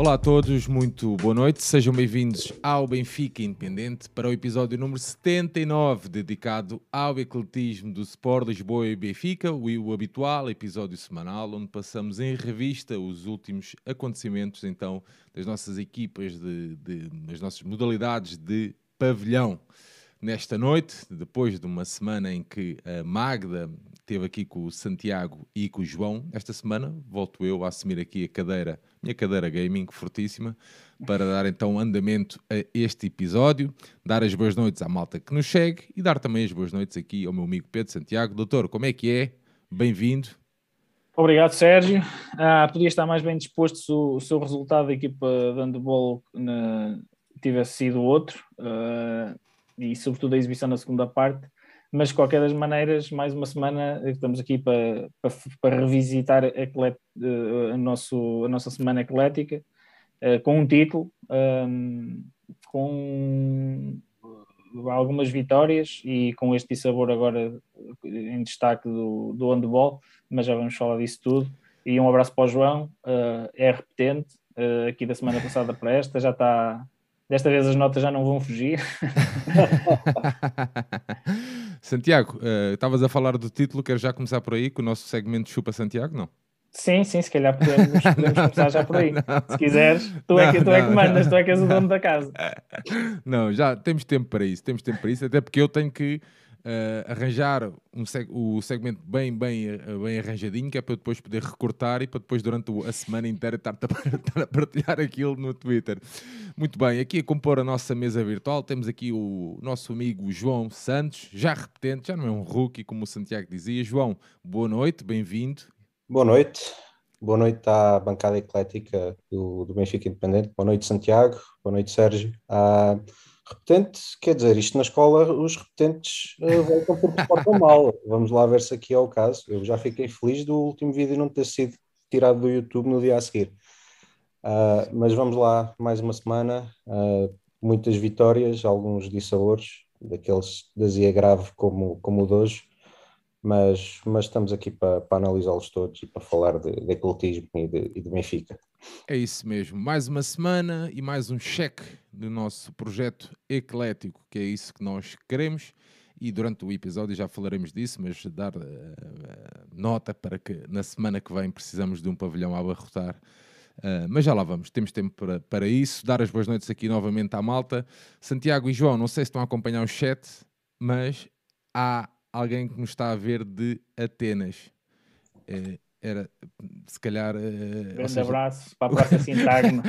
Olá a todos, muito boa noite. Sejam bem-vindos ao Benfica Independente para o episódio número 79, dedicado ao ecletismo do Sport Lisboa e Benfica, o habitual episódio semanal, onde passamos em revista os últimos acontecimentos então das nossas equipas, de, de, das nossas modalidades de pavilhão. Nesta noite, depois de uma semana em que a Magda esteve aqui com o Santiago e com o João. Esta semana volto eu a assumir aqui a cadeira, minha cadeira gaming fortíssima, para dar então andamento a este episódio, dar as boas noites à malta que nos segue e dar também as boas noites aqui ao meu amigo Pedro Santiago. Doutor, como é que é? Bem-vindo. Obrigado, Sérgio. Ah, podia estar mais bem disposto se o, se o resultado da equipa de handball na, tivesse sido outro, uh, e sobretudo a exibição na segunda parte mas de qualquer das maneiras, mais uma semana estamos aqui para, para, para revisitar a, a, nosso, a nossa semana eclética uh, com um título, um, com algumas vitórias e com este sabor agora em destaque do, do handball, mas já vamos falar disso tudo. E um abraço para o João, é repetente, aqui da semana passada para esta, já está. Desta vez as notas já não vão fugir. Santiago, uh, estavas a falar do título, quero já começar por aí, com o nosso segmento Chupa Santiago, não? Sim, sim, se calhar podemos, podemos começar já por aí. Não. Se quiseres, tu, não, é que, tu não, é que mandas, tu é que és o dono da casa. Não, já temos tempo para isso, temos tempo para isso, até porque eu tenho que uh, arranjar um seg o segmento bem, bem, eh, bem arranjadinho, que é para depois poder recortar e para depois durante a semana inteira estar a partilhar aquilo no Twitter. Muito bem, aqui a compor a nossa mesa virtual temos aqui o nosso amigo João Santos, já repetente, já não é um rookie, como o Santiago dizia. João, boa noite, bem-vindo. Boa noite. Boa noite à bancada eclética do, do Benfica Independente. Boa noite, Santiago. Boa noite, Sérgio. Uh, repetente, quer dizer, isto na escola os repetentes uh, voltam porque portam mal. Vamos lá ver se aqui é o caso. Eu já fiquei feliz do último vídeo não ter sido tirado do YouTube no dia a seguir. Uh, mas vamos lá, mais uma semana, uh, muitas vitórias, alguns dissabores, daqueles da Zia grave como, como o de hoje, mas, mas estamos aqui para, para analisá-los todos e para falar de, de ecletismo e de, e de Benfica. É isso mesmo. Mais uma semana e mais um cheque do nosso projeto eclético, que é isso que nós queremos. E durante o episódio já falaremos disso, mas dar uh, nota para que na semana que vem precisamos de um pavilhão a abarrotar. Uh, mas já lá vamos, temos tempo para, para isso. Dar as boas noites aqui novamente à malta. Santiago e João, não sei se estão a acompanhar o chat, mas há alguém que nos está a ver de Atenas. Uh, era se calhar. Uh, Grande seja... abraço para a Praça Sintagma.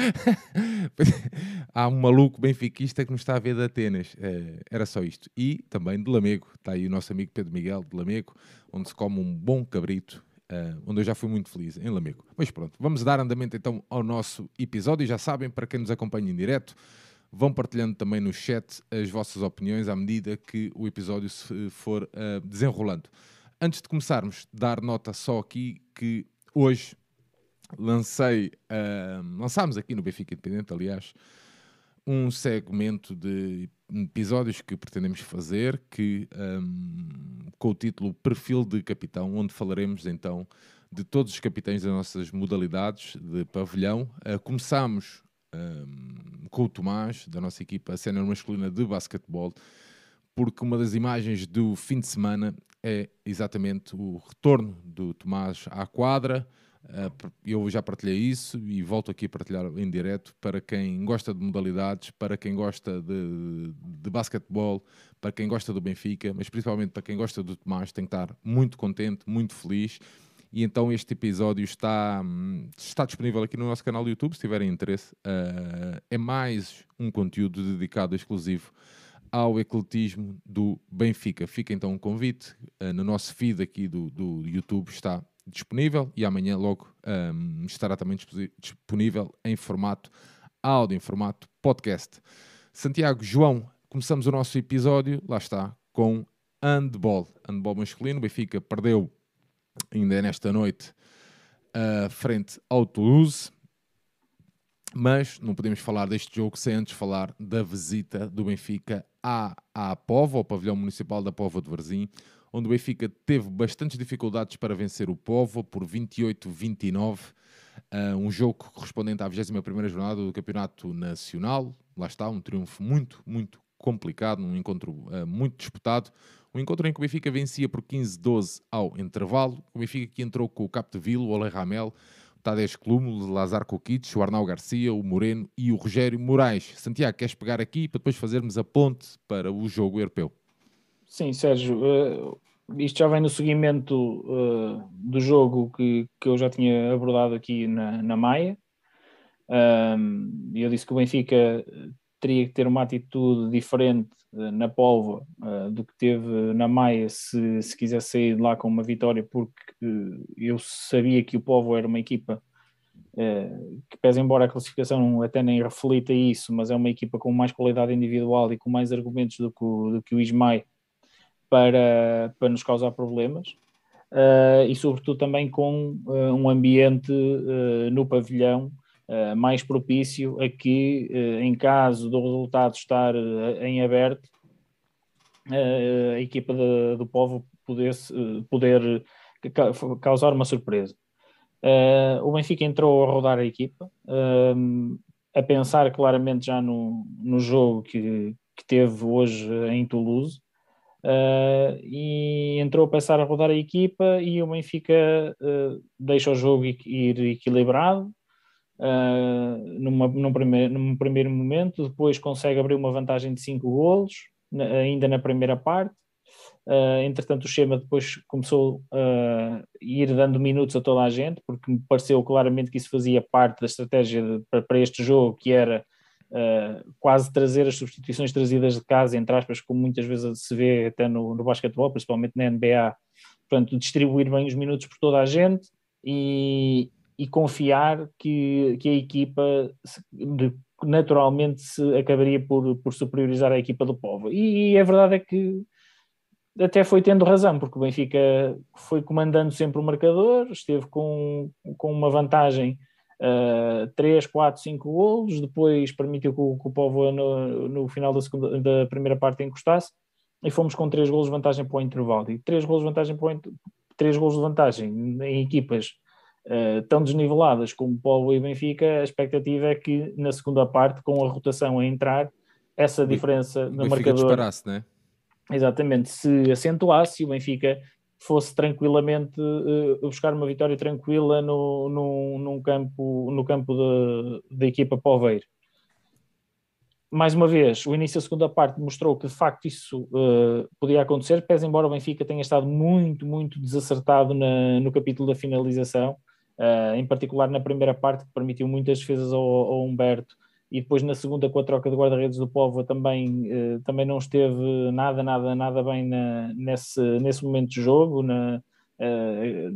Há um maluco benfiquista que nos está a ver de Atenas. Uh, era só isto. E também de Lamego. Está aí o nosso amigo Pedro Miguel de Lamego, onde se come um bom cabrito. Uh, onde eu já fui muito feliz, em Lamego. Mas pronto, vamos dar andamento então ao nosso episódio. Já sabem, para quem nos acompanha em direto, vão partilhando também no chat as vossas opiniões à medida que o episódio se for desenrolando. Antes de começarmos, dar nota só aqui que hoje lancei, uh, lançámos aqui no Benfica Independente, aliás, um segmento de episódios que pretendemos fazer, que um, com o título Perfil de Capitão, onde falaremos então de todos os capitães das nossas modalidades de pavilhão. Uh, começamos um, com o Tomás, da nossa equipa sénior masculina de basquetebol, porque uma das imagens do fim de semana é exatamente o retorno do Tomás à quadra. Eh, eu já partilhei isso e volto aqui a partilhar em direto para quem gosta de modalidades, para quem gosta de, de basquetebol, para quem gosta do Benfica, mas principalmente para quem gosta do Tomás, tem que estar muito contente, muito feliz. E então este episódio está, está disponível aqui no nosso canal do YouTube, se tiverem interesse. Uh, é mais um conteúdo dedicado exclusivo ao ecletismo do Benfica. Fica então um convite uh, no nosso feed aqui do, do YouTube está disponível e amanhã logo um, estará também disponível em formato áudio, em formato podcast. Santiago, João, começamos o nosso episódio, lá está, com handball. Handball masculino, Benfica perdeu ainda nesta noite uh, frente ao Toulouse. Mas não podemos falar deste jogo sem antes falar da visita do Benfica à, à Pova, ao pavilhão municipal da Pova de Varzim, onde o Benfica teve bastantes dificuldades para vencer o Povo por 28-29. Uh, um jogo correspondente à 21 jornada do Campeonato Nacional. Lá está, um triunfo muito, muito complicado, um encontro uh, muito disputado. Um encontro em que o Benfica vencia por 15-12 ao intervalo. O Benfica que entrou com o Capdeville, o Ole Ramel, o Tadej Clumo, o Lazar Kokic, o Arnau Garcia, o Moreno e o Rogério Moraes. Santiago, queres pegar aqui para depois fazermos a ponte para o jogo europeu? Sim, Sérgio. Uh, isto já vem no seguimento uh, do jogo que, que eu já tinha abordado aqui na, na Maia. Eu disse que o Benfica teria que ter uma atitude diferente uh, na Polva uh, do que teve na Maia se, se quisesse sair de lá com uma vitória, porque eu sabia que o Povo era uma equipa que, pese embora a classificação até nem reflita isso, mas é uma equipa com mais qualidade individual e com mais argumentos do que o, do que o Ismael para, para nos causar problemas uh, e, sobretudo, também com uh, um ambiente uh, no pavilhão mais propício a que, em caso do resultado estar em aberto, a equipa de, do povo pudesse, poder causar uma surpresa. o Benfica entrou a rodar a equipa, a pensar claramente já no, no jogo que, que teve hoje em Toulouse, Uh, e entrou a passar a rodar a equipa e o Benfica uh, deixa o jogo ir equilibrado uh, numa, num, primeiro, num primeiro momento, depois consegue abrir uma vantagem de 5 golos, na, ainda na primeira parte. entretanto, o Schema depois começou a ir dando minutos a toda a gente, porque me pareceu claramente que isso fazia parte da estratégia de, para, para este jogo, que era uh, quase trazer as substituições trazidas de casa, entre aspas, como muitas vezes se vê até no, no basquetebol, principalmente na NBA, portanto, distribuir bem os minutos por toda a gente e, e confiar que, que a equipa naturalmente se acabaria por, por superiorizar a equipa do povo. E, e a verdade é que até foi tendo razão, porque o Benfica foi comandando sempre o marcador, esteve com, com uma vantagem uh, 3, 4, 5 golos, depois permitiu que o, que o Povo no, no final da, segunda, da primeira parte encostasse e fomos com 3 golos de vantagem para o intervalo. E 3 golos de vantagem para o, 3 golos de vantagem em equipas uh, tão desniveladas como Povo e Benfica, a expectativa é que na segunda parte, com a rotação a entrar, essa diferença no marcador. Né? Exatamente, se acentuasse, o Benfica fosse tranquilamente uh, buscar uma vitória tranquila no, no, num campo, no campo da equipa Poveiro. Mais uma vez, o início da segunda parte mostrou que de facto isso uh, podia acontecer, pese embora o Benfica tenha estado muito, muito desacertado na, no capítulo da finalização, uh, em particular na primeira parte, que permitiu muitas defesas ao, ao Humberto e depois na segunda com a troca de guarda-redes do Povo também, eh, também não esteve nada, nada, nada bem na, nesse, nesse momento de jogo, na, eh,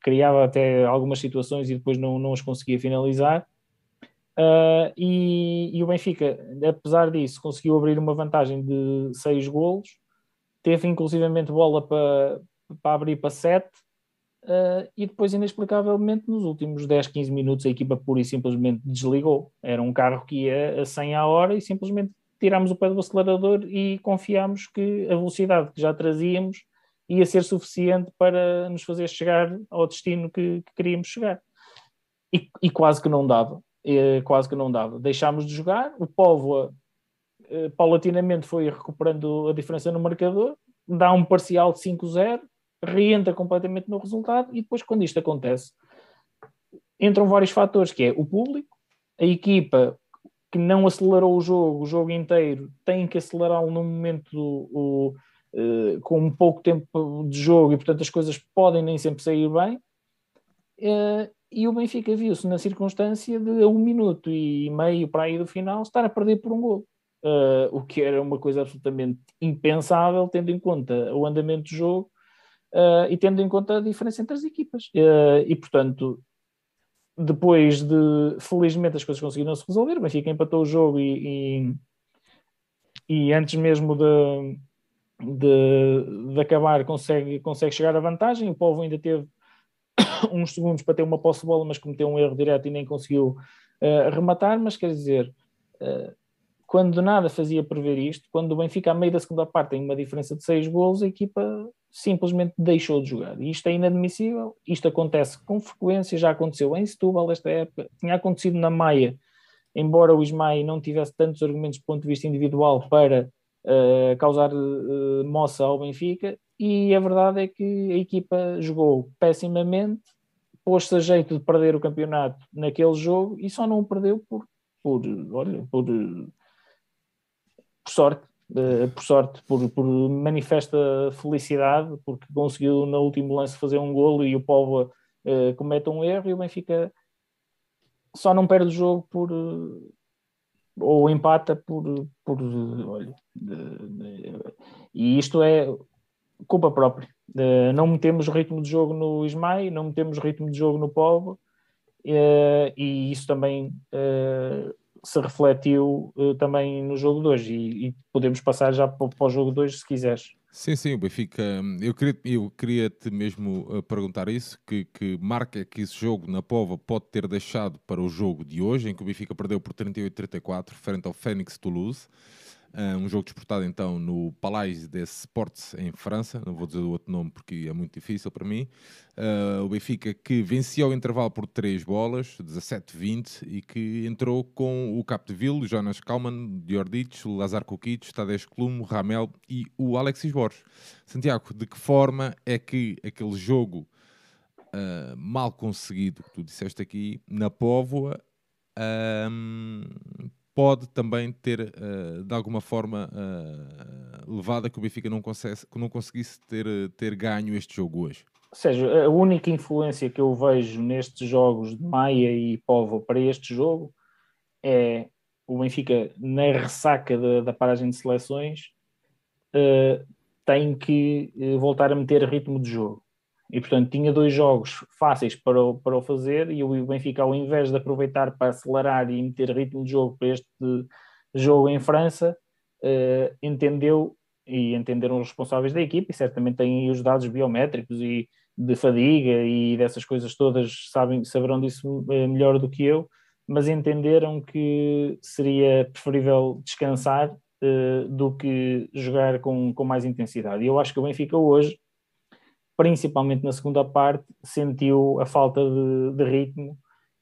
criava até algumas situações e depois não, não as conseguia finalizar. Uh, e, e, o Benfica, apesar disso, conseguiu abrir uma vantagem de seis golos, teve inclusivamente bola para, para abrir para sete, Uh, e depois, inexplicavelmente, nos últimos 10, 15 minutos, a equipa pura e simplesmente desligou. Era um carro que ia a 100 a hora e simplesmente tirámos o pé do acelerador e confiámos que a velocidade que já trazíamos ia ser suficiente para nos fazer chegar ao destino que, que queríamos chegar. E, e, quase que não dava. E, quase que não dava. Deixámos de jogar, o Póvoa uh, paulatinamente foi recuperando a diferença no marcador, dá um parcial de 5-0 reentra completamente no resultado e depois quando isto acontece entram vários fatores, que é o público, a equipa que não acelerou o jogo, o jogo inteiro, tem que acelerá-lo num momento o, uh, com pouco tempo de jogo e portanto as coisas podem nem sempre sair bem uh, e o Benfica viu-se na circunstância de a um minuto e meio para aí do final estar a perder por um gol. Uh, o que era uma coisa absolutamente impensável, tendo em conta o andamento do jogo uh, e tendo em conta a diferença entre as equipas. Uh, e, portanto, depois de, felizmente, as coisas conseguiram se resolver, o Benfica empatou o jogo e, e, e antes mesmo de, de, de, acabar consegue, consegue chegar à vantagem. O Povo ainda teve uns segundos para ter uma posse de bola, mas cometeu um erro direto e nem conseguiu uh, rematar. Mas quer dizer, uh, quando nada fazia prever isto, quando o Benfica, a meio da segunda parte, tem uma diferença de seis golos, a equipa simplesmente deixou de jogar. E isto é inadmissível. Isto acontece com frequência, já aconteceu em Setúbal esta época, tinha acontecido na Maia, embora o Ismael não tivesse tantos argumentos do ponto de vista individual para uh, causar uh, moça ao Benfica, e a verdade é que a equipa jogou pessimamente, pôs-se a jeito de perder o campeonato naquele jogo e só não o perdeu por, por, olha, por por sorte, uh, por sorte, por, por, manifesta felicidade, porque conseguiu no último lance fazer um golo e o Povo uh, comete um erro e o Benfica só não perde o jogo por uh, ou empata por, por olha, de, de, e isto é culpa própria. não metemos ritmo de jogo no Ismael, não metemos ritmo de jogo no Povo, e isso também se refletiu uh, também no jogo de hoje e, e podemos passar já para, para, o jogo de hoje se quiseres. Sim, sim, o Benfica, eu queria, eu queria te mesmo uh, perguntar isso, que, que marca que esse jogo na Pova pode ter deixado para o jogo de hoje, em que o Benfica perdeu por 38-34 frente ao Fênix Toulouse, um jogo disputado então no Palais des Sports em França, não vou dizer o outro nome porque é muito difícil para mim. Uh, o Benfica que vencia o intervalo por 3 bolas, 17-20, e que entrou com o Capdeville, Jonas Kalman, Diordic, Lazar Kukic, Tadej Klum, Ramel e o Alexis Borges. Santiago, de que forma é que aquele jogo uh, mal conseguido que tu disseste aqui na Póvoa pode também ter, uh, de alguma forma, uh, levado a que o Benfica não, conseguisse, não conseguisse ter, ter ganho este jogo hoje? Ou seja, a única influência que eu vejo nestes jogos de Maia e Povo para este jogo é o Benfica, na ressaca da, da paragem de seleções, uh, tem que voltar a meter ritmo de jogo. E, portanto, tinha dois jogos fáceis para o, para o fazer e o Benfica, ao invés de aproveitar para acelerar e meter ritmo de jogo para este jogo em França, uh, entendeu e entenderam os responsáveis da equipe e certamente têm os dados biométricos e de fadiga e dessas coisas todas, sabem, saberão disso eh, melhor do que eu, mas entenderam que seria preferível descansar uh, do que jogar com, com mais intensidade. E eu acho que o Benfica hoje principalmente na segunda parte, sentiu a falta de, de ritmo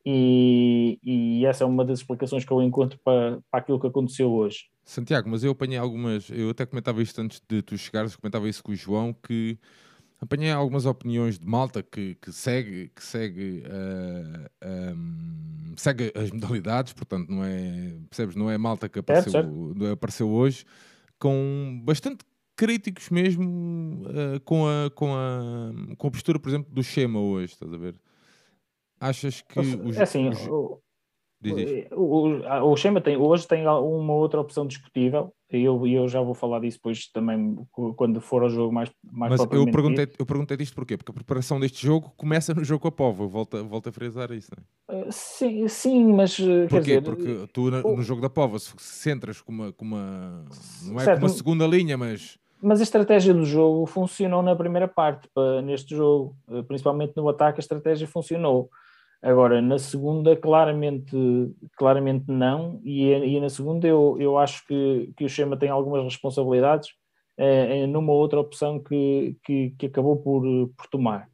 e, e, essa é uma das explicações que eu encontro para, para aquilo que aconteceu hoje. Santiago, mas eu apanhei algumas, eu até comentava isto antes de tu chegares, comentava isso com o João, que apanhei algumas opiniões de malta que, que segue, que segue, uh, eh, um, ehm, segue as modalidades, portanto, não é, percebes, não é malta que apareceu, é, apareceu hoje, com bastante críticos mesmo uh, com, a, com, a, com a postura, por exemplo, do Schema hoje, estás a ver? Achas que. Os, é assim, os... O, o, o, Schema tem, hoje tem uma outra opção discutível e eu, eu já vou falar disso depois também quando for ao jogo mais, mais Mas eu perguntei, eu perguntei isto porquê? Porque a preparação deste jogo começa no jogo com a Pova, volta, volta a frisar isso, não é? Uh, sim, sim, mas porquê? Dizer, Porque tu no, no jogo da Pova se centras com uma, com uma não é certo, com uma segunda linha, mas mas a estratégia do jogo funcionou na primeira parte, neste jogo, eh, principalmente no ataque, a estratégia funcionou. Agora, na segunda, claramente, claramente não, e, e na segunda eu, eu acho que, que o Chema tem algumas responsabilidades. É, numa outra opção que, que, que, acabou por, por tomar.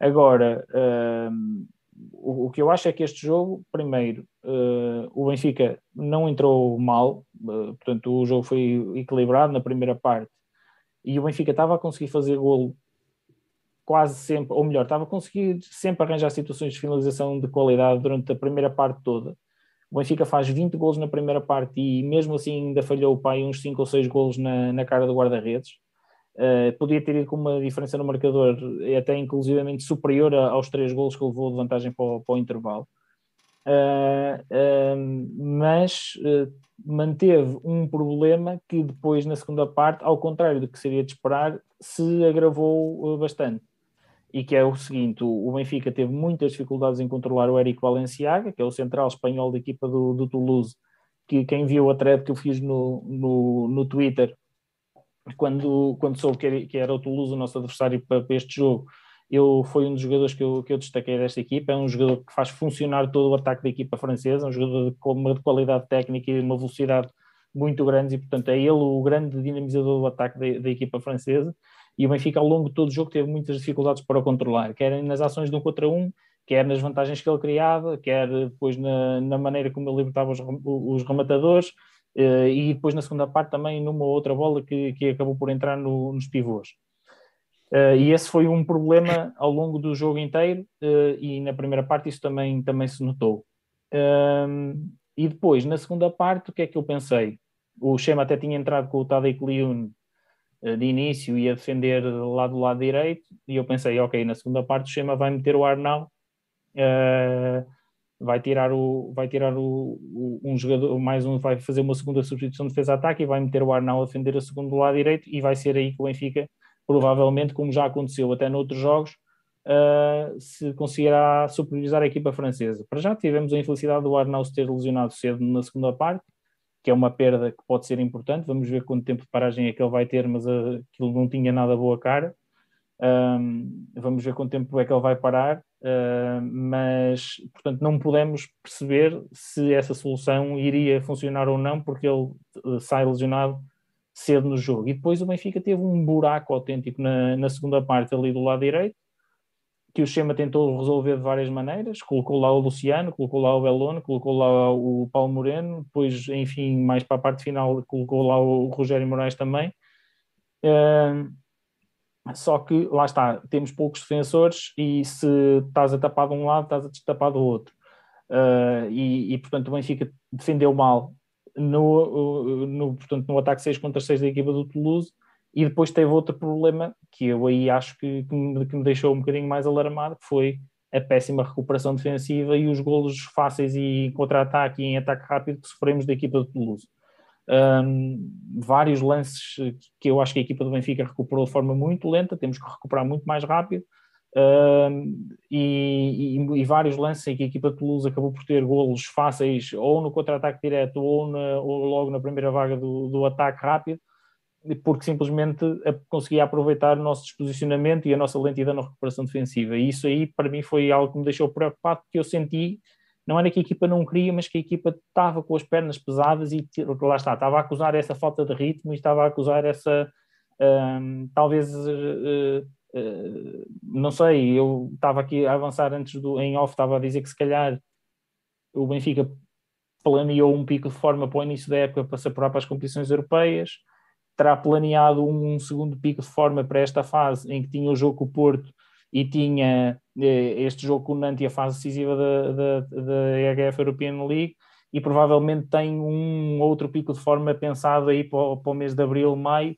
Agora, uh, o, o, que eu acho é que este jogo, primeiro, uh, o Benfica não entrou mal, uh, portanto, o jogo foi equilibrado na primeira parte e o Benfica estava a conseguir fazer golo quase sempre, ou melhor, estava a conseguir sempre arranjar situações de finalização de qualidade durante a primeira parte toda. O Benfica faz 20 golos na primeira parte e mesmo assim ainda falhou o pai uns 5 ou 6 golos na, na cara do guarda-redes. Uh, podia ter ido com uma diferença no marcador até inclusivamente superior a, aos 3 golos que levou de vantagem para o, para o intervalo. Uh, uh, mas uh, manteve um problema que depois, na segunda parte, ao contrário do que seria de esperar, se agravou bastante. E que é o seguinte: o Benfica teve muitas dificuldades em controlar o Eric Valenciaga, que é o central espanhol da equipa do, do Toulouse, que quem viu a thread que eu fiz no, no, no Twitter, quando, quando soube que era, que era o Toulouse o nosso adversário para, para este jogo, eu foi um dos jogadores que eu, que eu destaquei desta equipa, é um jogador que faz funcionar todo o ataque da equipa francesa, um jogador com uma qualidade técnica e uma velocidade muito grandes e, portanto, é ele o grande dinamizador do ataque da, da equipa francesa. E o Benfica, ao longo de todo o jogo, teve muitas dificuldades para o controlar, quer nas ações de um contra um, quer nas vantagens que ele criava, quer depois na, na maneira como ele libertava os, os rematadores, uh, e depois na segunda parte também numa outra bola que, que acabou por entrar no, nos pivôs. Uh, e esse foi um problema ao longo do jogo inteiro, uh, e na primeira parte isso também, também se notou. e depois, na segunda parte, o que é que eu pensei? O Schema até tinha entrado com o Tadej Kliun de início e a defender lá do lado direito, e eu pensei, ok, na segunda parte o Schema vai meter o Arnau uh, vai tirar o vai tirar o, o, um jogador mais um vai fazer uma segunda substituição de defesa-ataque e vai meter o Arnau a defender a segundo do lado direito e vai ser aí que o Benfica provavelmente como já aconteceu até noutros jogos uh, se conseguirá superiorizar a equipa francesa. Para já tivemos a infelicidade do Arnau se ter lesionado cedo na segunda parte que é uma perda que pode ser importante. Vamos ver quanto tempo de paragem é que ele vai ter mas uh, aquilo não tinha nada boa cara. Um, vamos ver quanto tempo é que ele vai parar, uh, mas portanto não podemos perceber se essa solução iria funcionar ou não, porque ele sai lesionado cedo no jogo. E depois o Benfica teve um buraco autêntico na, na segunda parte ali do lado direito, que o Chema tentou resolver de várias maneiras, colocou lá o Luciano, colocou lá o Belone, colocou lá o Paulo Moreno, depois, enfim, mais para a parte final, colocou lá o Rogério Moraes também. Uh, só que lá está, temos poucos defensores e se estás a tapar de um lado, estás a destapar do outro. Uh, e, e, portanto o Benfica defendeu mal no, no, portanto, no ataque 6 contra 6 da equipa do Toulouse e depois teve outro problema que eu aí acho que, que, me, que me deixou um bocadinho mais alarmado, que foi a péssima recuperação defensiva e os golos fáceis e contra-ataque e em ataque rápido que sofremos da equipa do Toulouse um, vários lances que eu acho que a equipa do Benfica recuperou de forma muito lenta, temos que recuperar muito mais rápido. Um, e, e, e, vários lances em que a equipa de Toulouse acabou por ter golos fáceis ou no contra-ataque direto ou, na, ou, logo na primeira vaga do, do, ataque rápido, porque simplesmente conseguia aproveitar o nosso desposicionamento e a nossa lentidão na recuperação defensiva. E isso aí, para mim, foi algo que me deixou preocupado, porque eu senti não era que a equipa não queria, mas que a equipa estava com as pernas pesadas e lá está, estava a acusar essa falta de ritmo e estava a acusar essa talvez uh, não sei, eu estava aqui a avançar antes do em off, estava a dizer que se calhar o Benfica planeou um pico de forma para o início da época para se apurar para as competições europeias, terá planeado um segundo pico de forma para esta fase em que tinha o jogo com o Porto e tinha eh, este jogo com o Nantes e a fase decisiva da, da, EHF European League e provavelmente tem um outro pico de forma pensado aí para para o mês de abril, maio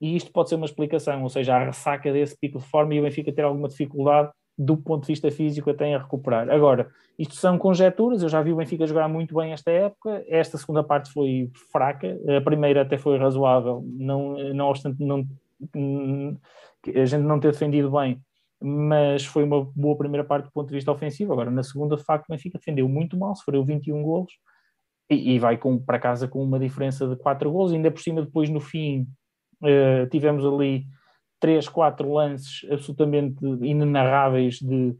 e isto pode ser uma explicação, ou seja, a ressaca desse pico de forma e o Benfica ter alguma dificuldade do ponto de vista físico até a recuperar. Agora, isto são conjecturas, eu já vi o Benfica jogar muito bem esta época, esta segunda parte foi fraca, a primeira até foi razoável, não, não obstante não, a gente não ter defendido bem, mas foi uma boa primeira parte do ponto de vista ofensivo. Agora, na segunda, de facto, o Benfica defendeu muito mal, sofreu 21 golos e, e vai com, para casa com uma diferença de 4 golos. Ainda por cima, depois no fim, uh, tivemos ali 3, 4 lances absolutamente inenarráveis de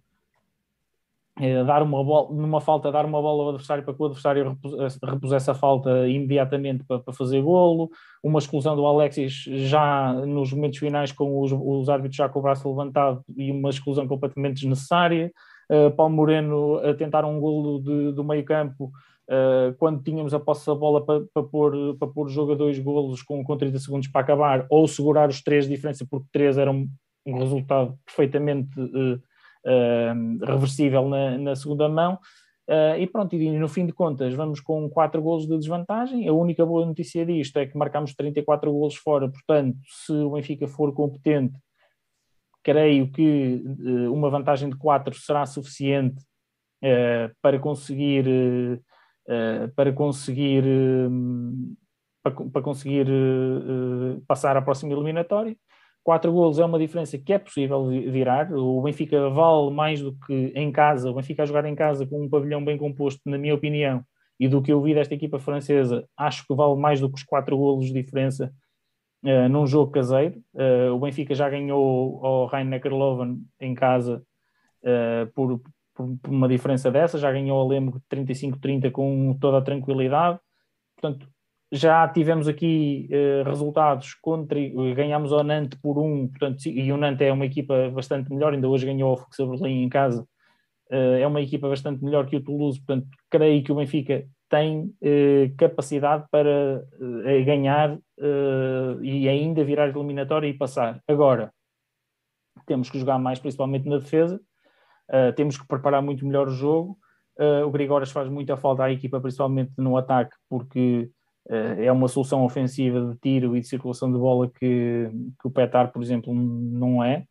é, dar uma bola, numa falta, dar uma bola ao adversário para que o adversário repusesse a falta imediatamente para, para, fazer golo, uma exclusão do Alexis já nos momentos finais com os, os árbitros já com o braço levantado e uma exclusão completamente desnecessária, uh, Paulo Moreno a tentar um golo de, do meio campo uh, quando tínhamos a posse da bola para, para, pôr, para pôr o jogo a dois golos com, com 30 segundos para acabar, ou segurar os três de diferença porque três era um, um resultado perfeitamente uh, uh, reversível na, na, segunda mão. Uh, e pronto, e no fim de contas vamos com 4 golos de desvantagem. A única boa notícia disto é que marcamos 34 golos fora, portanto, se o Benfica for competente, creio que uh, uma vantagem de 4 será suficiente uh, para conseguir para conseguir para, para conseguir passar à próxima eliminatória. 4 golos é uma diferença que é possível virar. O Benfica vale mais do que em casa. O Benfica a jogar em casa com um pavilhão bem composto, na minha opinião, e do que eu vi desta equipa francesa, acho que vale mais do que os 4 golos de diferença uh, num jogo caseiro. Uh, o Benfica já ganhou ao Rhein-Neckar-Löwen em casa uh, por, por, uma diferença dessa, já ganhou a Lemo 35-30 com toda a tranquilidade. Portanto, já tivemos aqui uh, resultados contra, ganhámos o Nantes por um, portanto, e o Nantes é uma equipa bastante melhor, ainda hoje ganhou o Fux Berlim em casa, uh, é uma equipa bastante melhor que o Toulouse, portanto, creio que o Benfica tem uh, capacidade para ganhar e ainda virar eliminatória e passar. Agora, temos que jogar mais, principalmente na defesa, temos que preparar muito melhor o jogo, o Grigoras faz muita falta à equipa, principalmente no ataque, porque é uma solução ofensiva de tiro e de circulação de bola que, que o Petar, por exemplo, não é.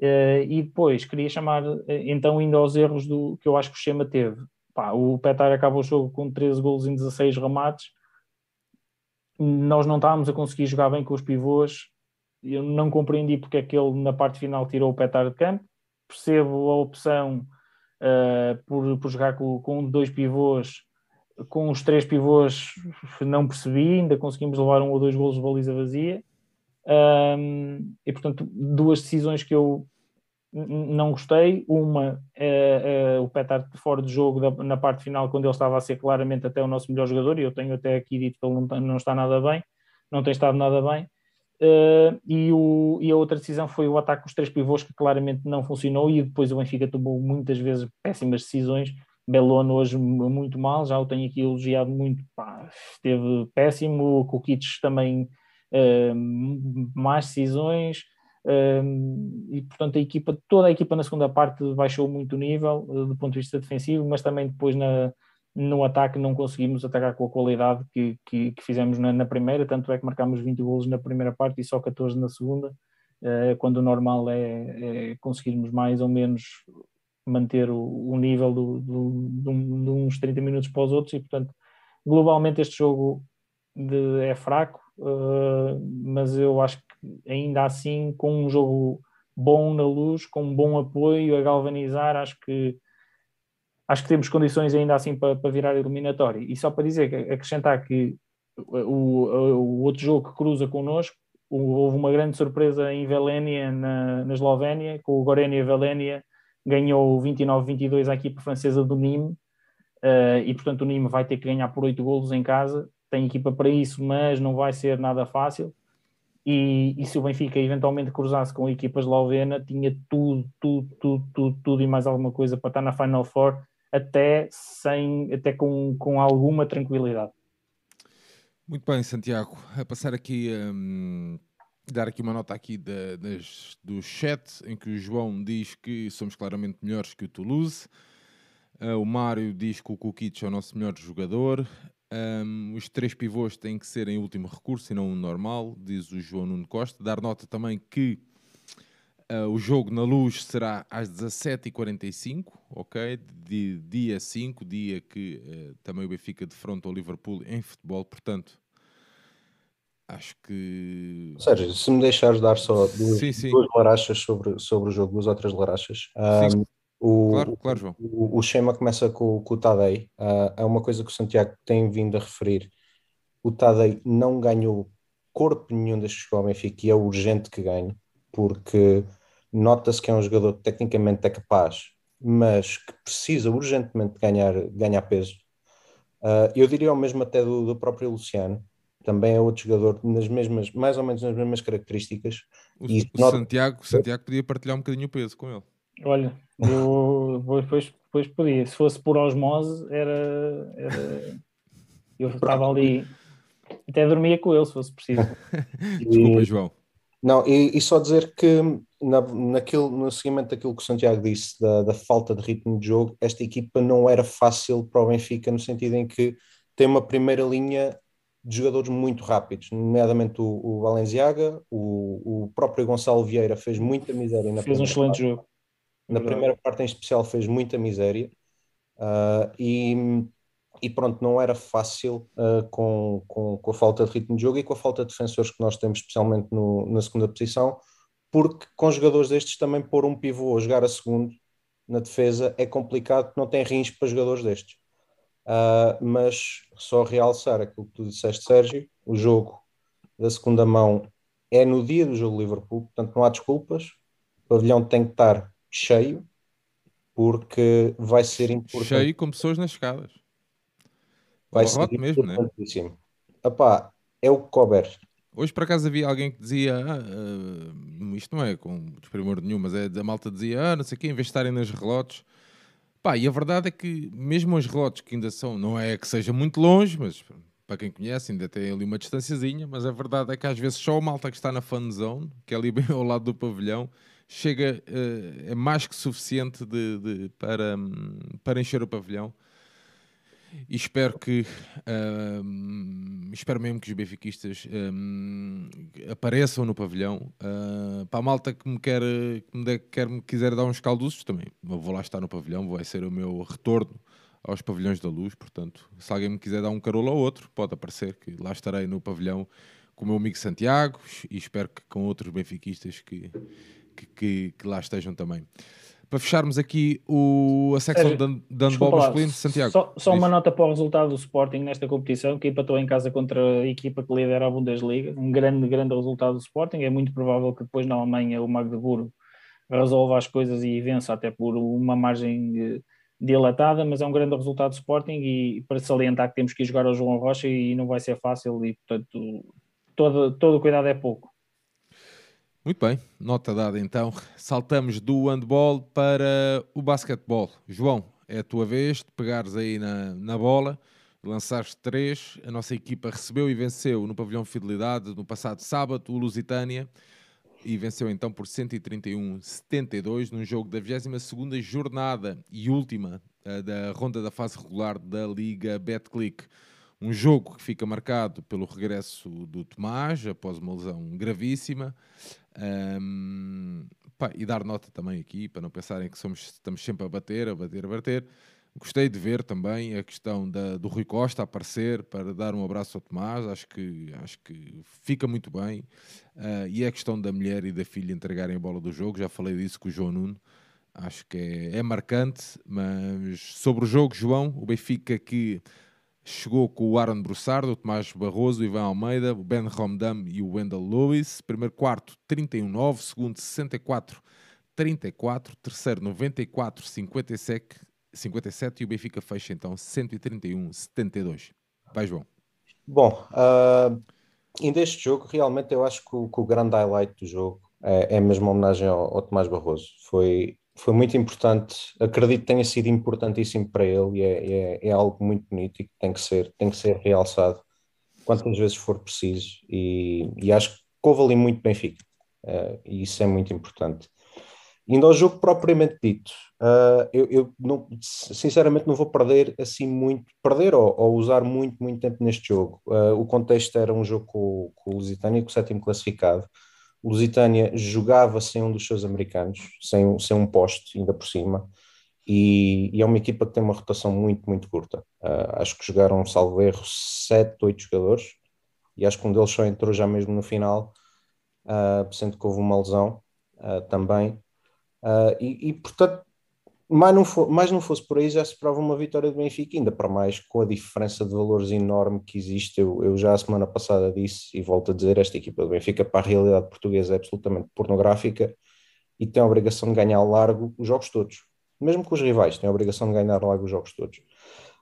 Uh, e depois queria chamar então ainda aos erros do que eu acho que o Chema teve. Pá, o Petar acaba o jogo com 13 golos em 16 remates. Nós não estávamos a conseguir jogar bem com os pivôs. Eu não compreendi porque é que ele na parte final tirou o Petar de campo. Percebo a opção uh, por, por jogar com, com dois pivôs com os três pivôs não percebi, ainda conseguimos levar um ou dois golos de baliza vazia. Um, e portanto, duas decisões que eu não gostei. Uma é, é o Petard fora de jogo da, na parte final, quando ele estava a ser claramente até o nosso melhor jogador, e eu tenho até aqui dito que ele não, não está nada bem, não tem estado nada bem. Uh, e, o, e a outra decisão foi o ataque com os três pivôs, que claramente não funcionou, e depois o Benfica tomou muitas vezes péssimas decisões. Belono hoje muito mal, já o tenho aqui elogiado muito, pá, esteve péssimo, Kukic também uh, más decisões, uh, e portanto a equipa, toda a equipa na segunda parte baixou muito o nível do ponto de vista defensivo, mas também depois na, no ataque não conseguimos atacar com a qualidade que, que, que fizemos na, na, primeira, tanto é que marcámos 20 golos na primeira parte e só 14 na segunda, quando o normal é, é conseguirmos mais ou menos manter o, o nível do, do, de, uns 30 minutos para os outros e portanto globalmente este jogo de, é fraco uh, mas eu acho que ainda assim com um jogo bom na luz, com um bom apoio a galvanizar, acho que acho que temos condições ainda assim para, para virar eliminatório e só para dizer, acrescentar que o, o, outro jogo que cruza connosco houve uma grande surpresa em Velénia, na, na Eslovénia, com o Gorénia Velénia ganhou 29-22 à equipa francesa do Nîmes uh, e portanto o Nîmes vai ter que ganhar por 8 golos em casa, tem equipa para isso, mas não vai ser nada fácil. E, e se o Benfica eventualmente cruzasse com a equipa eslovena, tinha tudo, tudo, tudo, tudo, tudo e mais alguma coisa para estar na Final Four, até, sem, até com, com alguma tranquilidade. Muito bem, Santiago. A passar aqui um, dar aqui uma nota aqui da, das, do chat, em que o João diz que somos claramente melhores que o Toulouse. Uh, o Mário diz que o Kukic é o nosso melhor jogador. Um, os três pivôs têm que ser em último recurso e não o normal, diz o João Nuno Costa. Dar nota também que uh, o jogo na luz será às 17h45, ok? De, dia 5, dia que uh, também o Benfica defronta o Liverpool em futebol, portanto acho que. Sérgio, se me deixares dar só duas, sim, sim. duas larachas sobre, sobre o jogo, duas outras larachas. Um, o, claro, claro, João. O, o schema começa com, com o Tadei. Uh, é uma coisa que o Santiago tem vindo a referir. O Tadei não ganhou corpo nenhum desde que chegou ao Benfica e é urgente que ganhe, porque nota-se que é um jogador que tecnicamente é capaz, mas que precisa urgentemente ganhar, ganhar peso. Uh, eu diria o mesmo até do, do próprio Luciano também é outro jogador nas mesmas, mais ou menos nas mesmas características. O, e o nota... Santiago, Santiago podia partilhar um bocadinho o peso com ele. Olha, eu depois, depois podia. Se fosse por osmose, era. era... Eu estava ali. Até dormia com ele, se fosse preciso. Desculpa, João. Não, e, e, só dizer que na, naquele, no seguimento daquilo que o Santiago disse, da, da falta de ritmo de jogo, esta equipa não era fácil para o Benfica, no sentido em que tem uma primeira linha de jogadores muito rápidos, nomeadamente o, o Valenciaga, o, o próprio Gonçalo Vieira fez muita miséria. Na fez um excelente parte. jogo. Na primeira parte em especial fez muita miséria uh, e, e pronto, não era fácil uh, com, com, com, a falta de ritmo de jogo e com a falta de defensores que nós temos, especialmente no, na segunda posição, porque com jogadores destes também pôr um pivô a jogar a segundo na defesa é complicado, não tem rins para jogadores destes. Uh, mas só realçar aquilo que tu disseste, Sérgio, o jogo da segunda mão é no dia do jogo Liverpool, portanto não há desculpas, o pavilhão tem que estar cheio, porque vai ser importante. Cheio com pessoas nas escadas. Vai ser mesmo, né? Epá, é o que couber. Hoje, por acaso, havia alguém que dizia: ah, uh, isto não é com desprimor nenhum, mas é da malta dizia: ah, não sei o quê, em vez de estarem nas relotes. Pá, e a verdade é que, mesmo os relotes que ainda são, não é que seja muito longe, mas para quem conhece, ainda tem ali uma distânciazinha. Mas a verdade é que às vezes só o malta que está na fan zone, que é ali bem ao lado do pavilhão, chega, uh, é mais que suficiente de, de, para, um, para encher o pavilhão e espero que uh, espero mesmo que os benfiquistas uh, apareçam no pavilhão. Uh, para a malta que me quer que me, de, quer, me quiser dar uns calduços também vou lá estar no pavilhão vai ser o meu retorno aos pavilhões da luz. Portanto se alguém me quiser dar um carolo ao outro pode aparecer que lá estarei no pavilhão com o meu amigo Santiago e espero que com outros benfiquistas que, que, que, que lá estejam também para fecharmos aqui o, a secção de, de handball masculino, Santiago. Só, só uma nota para o resultado do Sporting nesta competição, que empatou em casa contra a equipa que lidera a Bundesliga. Um grande, grande resultado do Sporting. É muito provável que depois na Alemanha o Magdeburgo resolva as coisas e vença até por uma margem dilatada, mas é um grande resultado do Sporting e para salientar que temos que ir jogar ao João Rocha e não vai ser fácil e portanto todo, todo o cuidado é pouco. Muito bem, nota dada então. Saltamos do handball para o basquetebol. João, é a tua vez de pegares aí na, na bola, lançaste três. A nossa equipa recebeu e venceu no pavilhão Fidelidade no passado sábado o Lusitânia e venceu então por 131-72 num jogo da 22ª jornada e última uh, da ronda da fase regular da Liga Betclic. Um jogo que fica marcado pelo regresso do Tomás após uma lesão gravíssima. Um, pá, e dar nota também aqui, para não pensarem que somos, estamos sempre a bater, a bater, a bater. Gostei de ver também a questão da, do Rui Costa aparecer para dar um abraço ao Tomás, acho que, acho que fica muito bem. Uh, e a questão da mulher e da filha entregarem a bola do jogo, já falei disso com o João Nuno, acho que é, é marcante. Mas sobre o jogo, João, o Benfica que chegou com o Aaron Broussard, o Tomás Barroso, o Ivan Almeida, o Ben Romdam e o Wendell Lewis. Primeiro quarto, 31-9. Segundo, 64-34. Terceiro, 94-57. 57 e o Benfica fecha então 131-72. Vai, João. Bom, uh, este jogo, realmente eu acho que o, que o grande highlight do jogo é, é mesmo uma homenagem ao, ao Tomás Barroso. Foi foi muito importante, acredito que tenha sido importantíssimo para ele e é, é, é, algo muito bonito e que tem que ser, tem que ser realçado quantas vezes for preciso e, e acho que houve ali muito Benfica uh, e isso é muito importante. Indo ao jogo propriamente dito, uh, eu, eu não, sinceramente não vou perder assim muito, perder ou, ou usar muito, muito tempo neste jogo. Uh, o contexto era um jogo com, com o Lusitânia, com o sétimo classificado, Lusitânia jogava sem um dos seus americanos, sem, sem um poste ainda por cima, e, e, é uma equipa que tem uma rotação muito, muito curta. Uh, acho que jogaram, salvo erro, 7, 8 jogadores, e acho que um deles só entrou já mesmo no final, uh, sendo que houve uma lesão uh, também. E, e, portanto, mais não, for, não fosse por aí, já se prova uma vitória do Benfica, ainda para mais com a diferença de valores enorme que existe. Eu, eu já a semana passada disse e volto a dizer: esta equipa do Benfica para a realidade portuguesa é absolutamente pornográfica e tem a obrigação de ganhar largo os jogos todos, mesmo com os rivais, tem a obrigação de ganhar largo os jogos todos.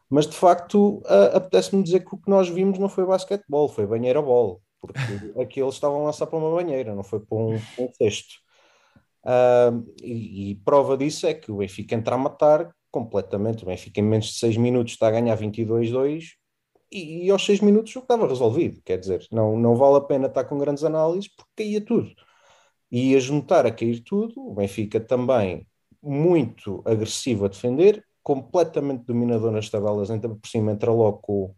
Mas de facto, apetece-me dizer que o que nós vimos não foi basquetebol, foi banheira-bol, porque aqui eles estavam a lançar para uma banheira, não foi para um, um cesto. Uh, e, e, prova disso é que o Benfica entra a matar completamente. O Benfica, em menos de 6 minutos, está a ganhar 22-2 e, e aos 6 minutos o estava resolvido. Quer dizer, não, não vale a pena estar com grandes análises porque caía tudo. E a juntar a cair tudo, o Benfica também muito agressivo a defender, completamente dominador nas tabelas, entra por cima, entra logo com,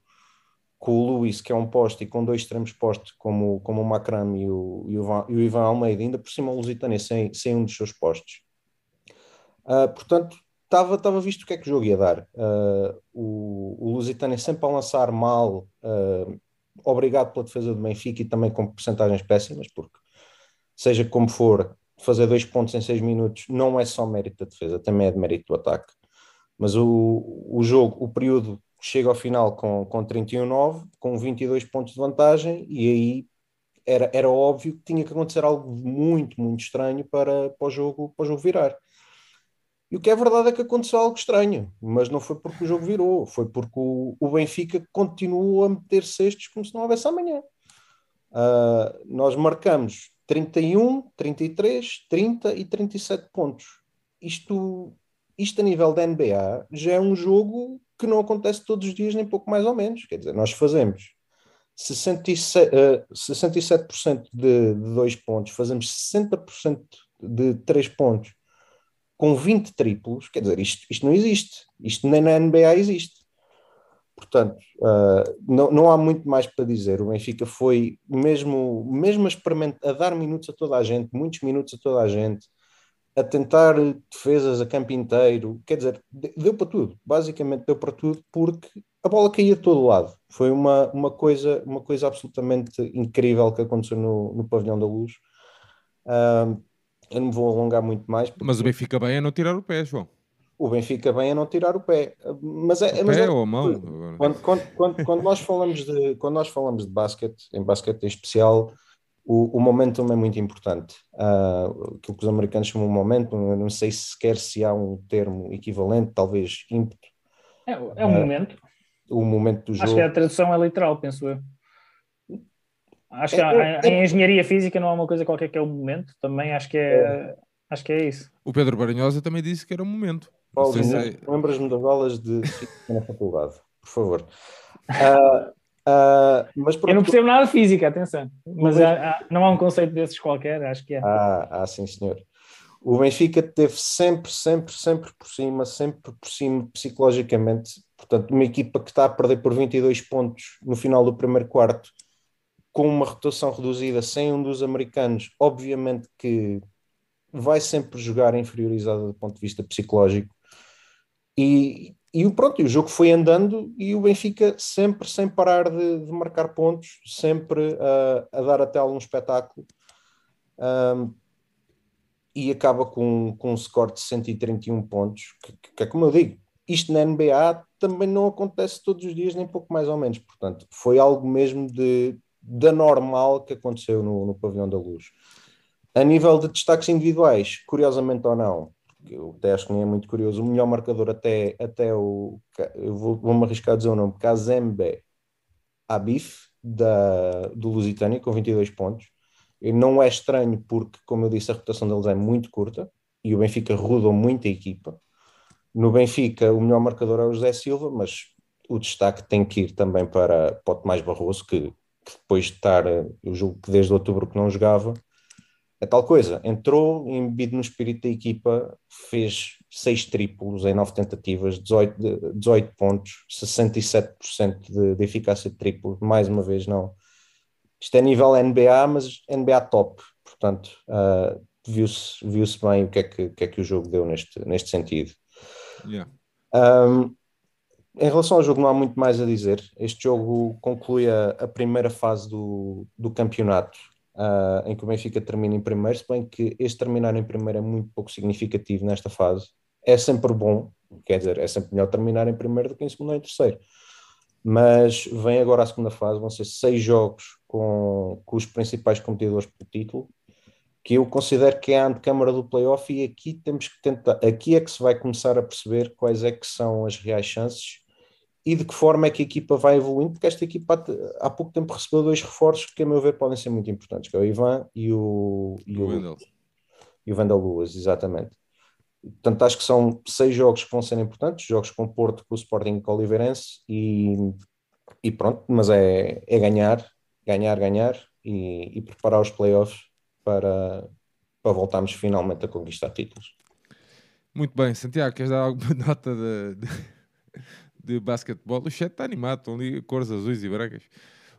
com o Luís, que é um poste, e com dois extremos postos, como, como o Macram e o, e, o, e o Ivan Almeida, ainda por cima o Lusitânia sem, sem um dos seus postos. Uh, portanto, estava visto o que é que o jogo ia dar. Uh, o, o Lusitânia sempre a lançar mal, uh, obrigado pela defesa do Benfica e também com porcentagens péssimas, porque seja como for, fazer dois pontos em seis minutos não é só mérito da defesa, também é de mérito do ataque. Mas o, o jogo, o período chega ao final com, com 31-9, com 22 pontos de vantagem, e aí era, era óbvio que tinha que acontecer algo muito, muito estranho para, para, o, jogo, para o jogo virar. E o que é verdade é que aconteceu algo estranho, mas não foi porque o jogo virou, foi porque o, o Benfica continuou a meter cestos como se não houvesse amanhã. Uh, nós marcamos 31, 33, 30 e 37 pontos. Isto, isto a nível da NBA já é um jogo que não acontece todos os dias, nem pouco mais ou menos. Quer dizer, nós fazemos 67, uh, 67% de, de dois pontos, fazemos 60% de três pontos com 20 triplos. Quer dizer, isto, isto não existe. Isto nem na NBA existe. Portanto, uh, não, não há muito mais para dizer. O Benfica foi mesmo, mesmo a, a dar minutos a toda a gente, muitos minutos a toda a gente, a tentar defesas a campo inteiro. Quer dizer, deu para tudo. Basicamente deu para tudo porque a bola caía de todo lado. Foi uma, uma, coisa, uma coisa absolutamente incrível que aconteceu no, no Pavilhão da Luz. Uh, eu não vou alongar muito mais. Porque... Mas o Benfica bem é não tirar o pé, João o Benfica bem a não tirar o pé. Mas é, o mas pé é, ou a mão? Quando, quando, quando, quando, nós falamos de, quando nós falamos de basquete, em basquete em especial, o, o momentum é muito importante. Uh, aquilo que os americanos chamam de momentum, eu não sei sequer se há um termo equivalente, talvez ímpeto. É, é um uh, momento. O momento do jogo. Acho que a tradução é literal, penso eu. Acho que é, é, em engenharia física não há uma coisa qualquer que é o momento, também acho que é, é. acho que é isso. O Pedro Baranhosa também disse que era o momento. Paulo, se... lembras-me das aulas de na faculdade, por favor. Uh, uh, mas Eu não percebo nada de física, atenção. Mas há, há, não há um conceito desses qualquer, acho que é. Ah, ah, sim, senhor. O Benfica teve sempre, sempre, sempre por cima, sempre por cima psicologicamente. Portanto, uma equipa que está a perder por 22 pontos no final do primeiro quarto, com uma rotação reduzida, sem um dos americanos, obviamente que vai sempre jogar inferiorizada do ponto de vista psicológico. E, e pronto, o jogo foi andando e o Benfica sempre sem parar de, de marcar pontos, sempre uh, a dar até algum espetáculo. Um, e acaba com, com um score de 131 pontos, que, que, é como eu digo, isto na NBA também não acontece todos os dias, nem pouco mais ou menos. Portanto, foi algo mesmo de, da normal que aconteceu no, no Pavilhão da Luz. A nível de destaques individuais, curiosamente ou não, eu até acho que nem é muito curioso, o melhor marcador até, até o. Eu vou-me vou arriscar a dizer o nome, Kazembe Abif, da, do Lusitânia, com 22 pontos. E não é estranho, porque, como eu disse, a reputação deles é muito curta e o Benfica rodou muito a equipa. No Benfica, o melhor marcador é o José Silva, mas o destaque tem que ir também para, o Tomás Barroso, que, que depois de estar, eu julgo que desde outubro que não jogava, é tal coisa, entrou embebido no espírito da equipa, fez seis triplos em nove tentativas, 18, 18 pontos, 67% de, de eficácia de triplo, mais uma vez não. Isto é nível NBA, mas NBA top, portanto uh, viu-se viu bem o que, é que, que, é que o jogo deu neste, neste sentido. Yeah. Um, em relação ao jogo, não há muito mais a dizer. Este jogo conclui a, a primeira fase do, do campeonato uh, em que o Benfica termina em primeiro, se bem que este terminar em primeiro é muito pouco significativo nesta fase. É sempre bom, quer dizer, é sempre melhor terminar em primeiro do que em segundo ou em terceiro. Mas vem agora a segunda fase, vão ser seis jogos com, com os principais competidores pelo título, que eu considero que é a antecâmara do playoff e aqui temos que tentar, aqui é que se vai começar a perceber quais é que são as reais chances e de que forma é que a equipa vai evoluindo, porque esta equipa há pouco tempo recebeu dois reforços que, a meu ver, podem ser muito importantes, que é o Ivan e o, e o. E o Wendell Lewis, exatamente. Portanto, acho que são seis jogos que vão ser importantes, jogos com Porto, com o Sporting com o Oliveirense, e, e pronto, mas é, é ganhar, ganhar, ganhar e, e preparar os playoffs para, para voltarmos finalmente a conquistar títulos. Muito bem, Santiago, queres dar alguma nota de, de de basquetebol. O chat está animado, estão ali cores azuis e brancas.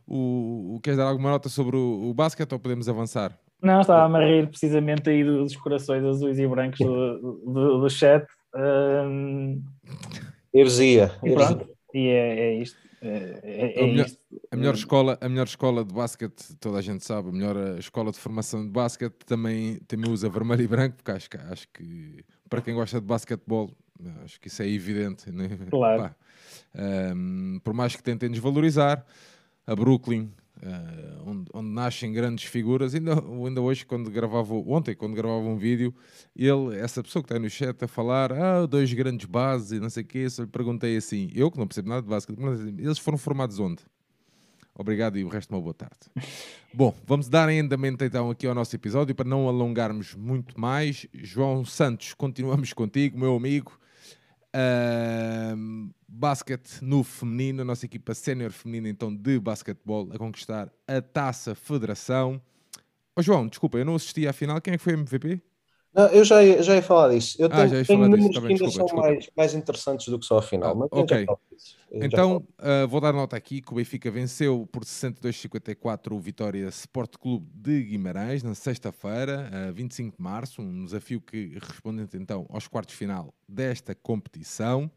O, o, queres dar alguma nota sobre o, o basquete ou podemos avançar? Não, estava a rir precisamente aí dos corações azuis e brancos do, do, do chat. Um... Heresia. E pronto, e é, é isto. É, é, é a, melhor, isto. a, melhor, escola, a melhor escola de basquete, toda a gente sabe, a melhor escola de formação de basquete também, também usa vermelho e branco, porque acho que, acho que para quem gosta de basquetebol, acho que isso é evidente. Né? Claro. Um, por mais que tentem desvalorizar, a Brooklyn uh, onde, onde, nascem grandes figuras. Ainda, ainda hoje, quando gravava, ontem, quando gravava um vídeo, ele, essa pessoa que está no chat a falar, ah, dois grandes bases e não sei o quê, só lhe perguntei assim, eu que não percebo nada de básica, eles foram formados onde? Obrigado e o resto uma boa tarde. Bom, vamos dar andamento então aqui ao nosso episódio para não alongarmos muito mais. João Santos, continuamos contigo, meu amigo. Basquete no feminino, a nossa equipa sénior feminina então de basquetebol a conquistar a Taça Federação. Oh, João, desculpa, eu não assisti à final. Quem é que foi MVP? Não, eu já ia, já ia falar disso. Eu ah, tenho, tenho números disso. que ainda desculpa, são mais, mais interessantes do que só a final. Ah, ok. Então, uh, vou dar nota aqui que o Benfica venceu por 62-54 o Vitória Sport Clube de Guimarães na sexta-feira, uh, 25 de março. Um desafio que, respondente então aos quartos de final desta competição.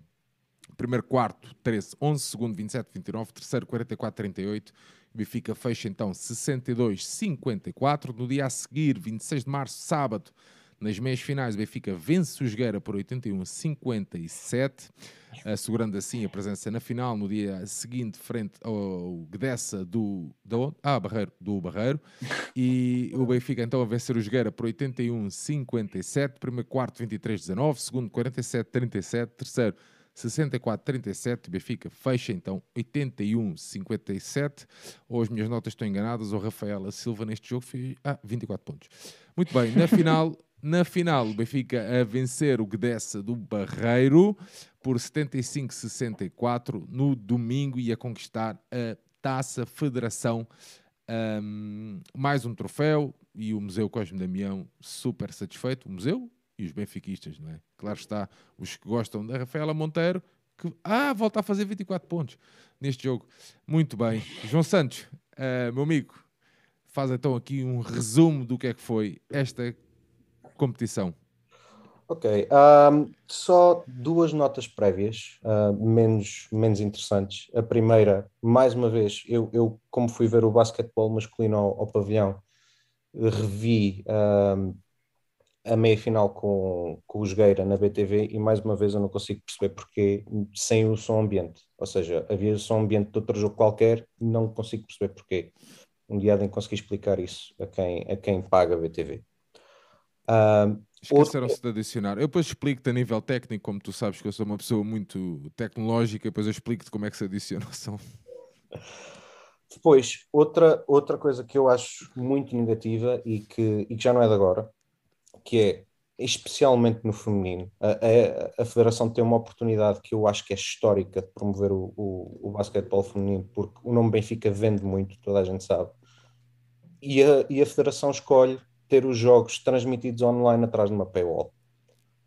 Primeiro quarto, 13-11, segundo 27-29, terceiro 44-38. Benfica fecha então 62-54. No dia a seguir, 26 de março, sábado, nas meias finais, o Benfica vence o Jogueira por 81-57, assegurando assim a presença na final no dia seguinte, frente ao Gdessa do, do, ah, Barreiro, do Barreiro. E o Benfica então a vencer o Jogueira por 81-57, primeiro quarto 23-19, segundo 47-37, terceiro 64-37, Benfica fecha então 81-57. Ou as minhas notas estão enganadas, o Rafaela Silva neste jogo fez ah, 24 pontos. Muito bem, na final na final, o Benfica a vencer o Gdessa do Barreiro por 75-64 no domingo e a conquistar a Taça Federação. Um, mais um troféu e o Museu Cosme Damião super satisfeito. O museu e os benfiquistas, não é? Claro está, os que gostam da Rafaela Monteiro, que ah, volta a fazer 24 pontos neste jogo. Muito bem. João Santos, uh, meu amigo, faz então aqui um resumo do que é que foi esta competição? Ok, um, só duas notas prévias, uh, menos, menos interessantes. A primeira, mais uma vez, eu, eu como fui ver o basquetebol masculino ao, ao pavilhão, revi a meia final com, com o Jogueira na BTV e mais uma vez eu não consigo perceber porque sem o som ambiente. Ou seja, havia som ambiente de outro jogo qualquer, não consigo perceber porquê. Um dia nem consegui explicar isso a quem, a quem paga a BTV. Uh, Esqueceram-se de adicionar. Eu depois explico-te a nível técnico, como tu sabes que eu sou uma pessoa muito tecnológica, depois eu explico-te como é que se adiciona o som. Depois, outra, outra coisa que eu acho muito negativa e que, e que já não é de agora, que é, especialmente no feminino, a, a, a, Federação tem uma oportunidade que eu acho que é histórica de promover o, o, o basquetebol feminino, porque o nome Benfica vende muito, toda a gente sabe, e a, e a Federação escolhe ter os jogos transmitidos online atrás de uma paywall.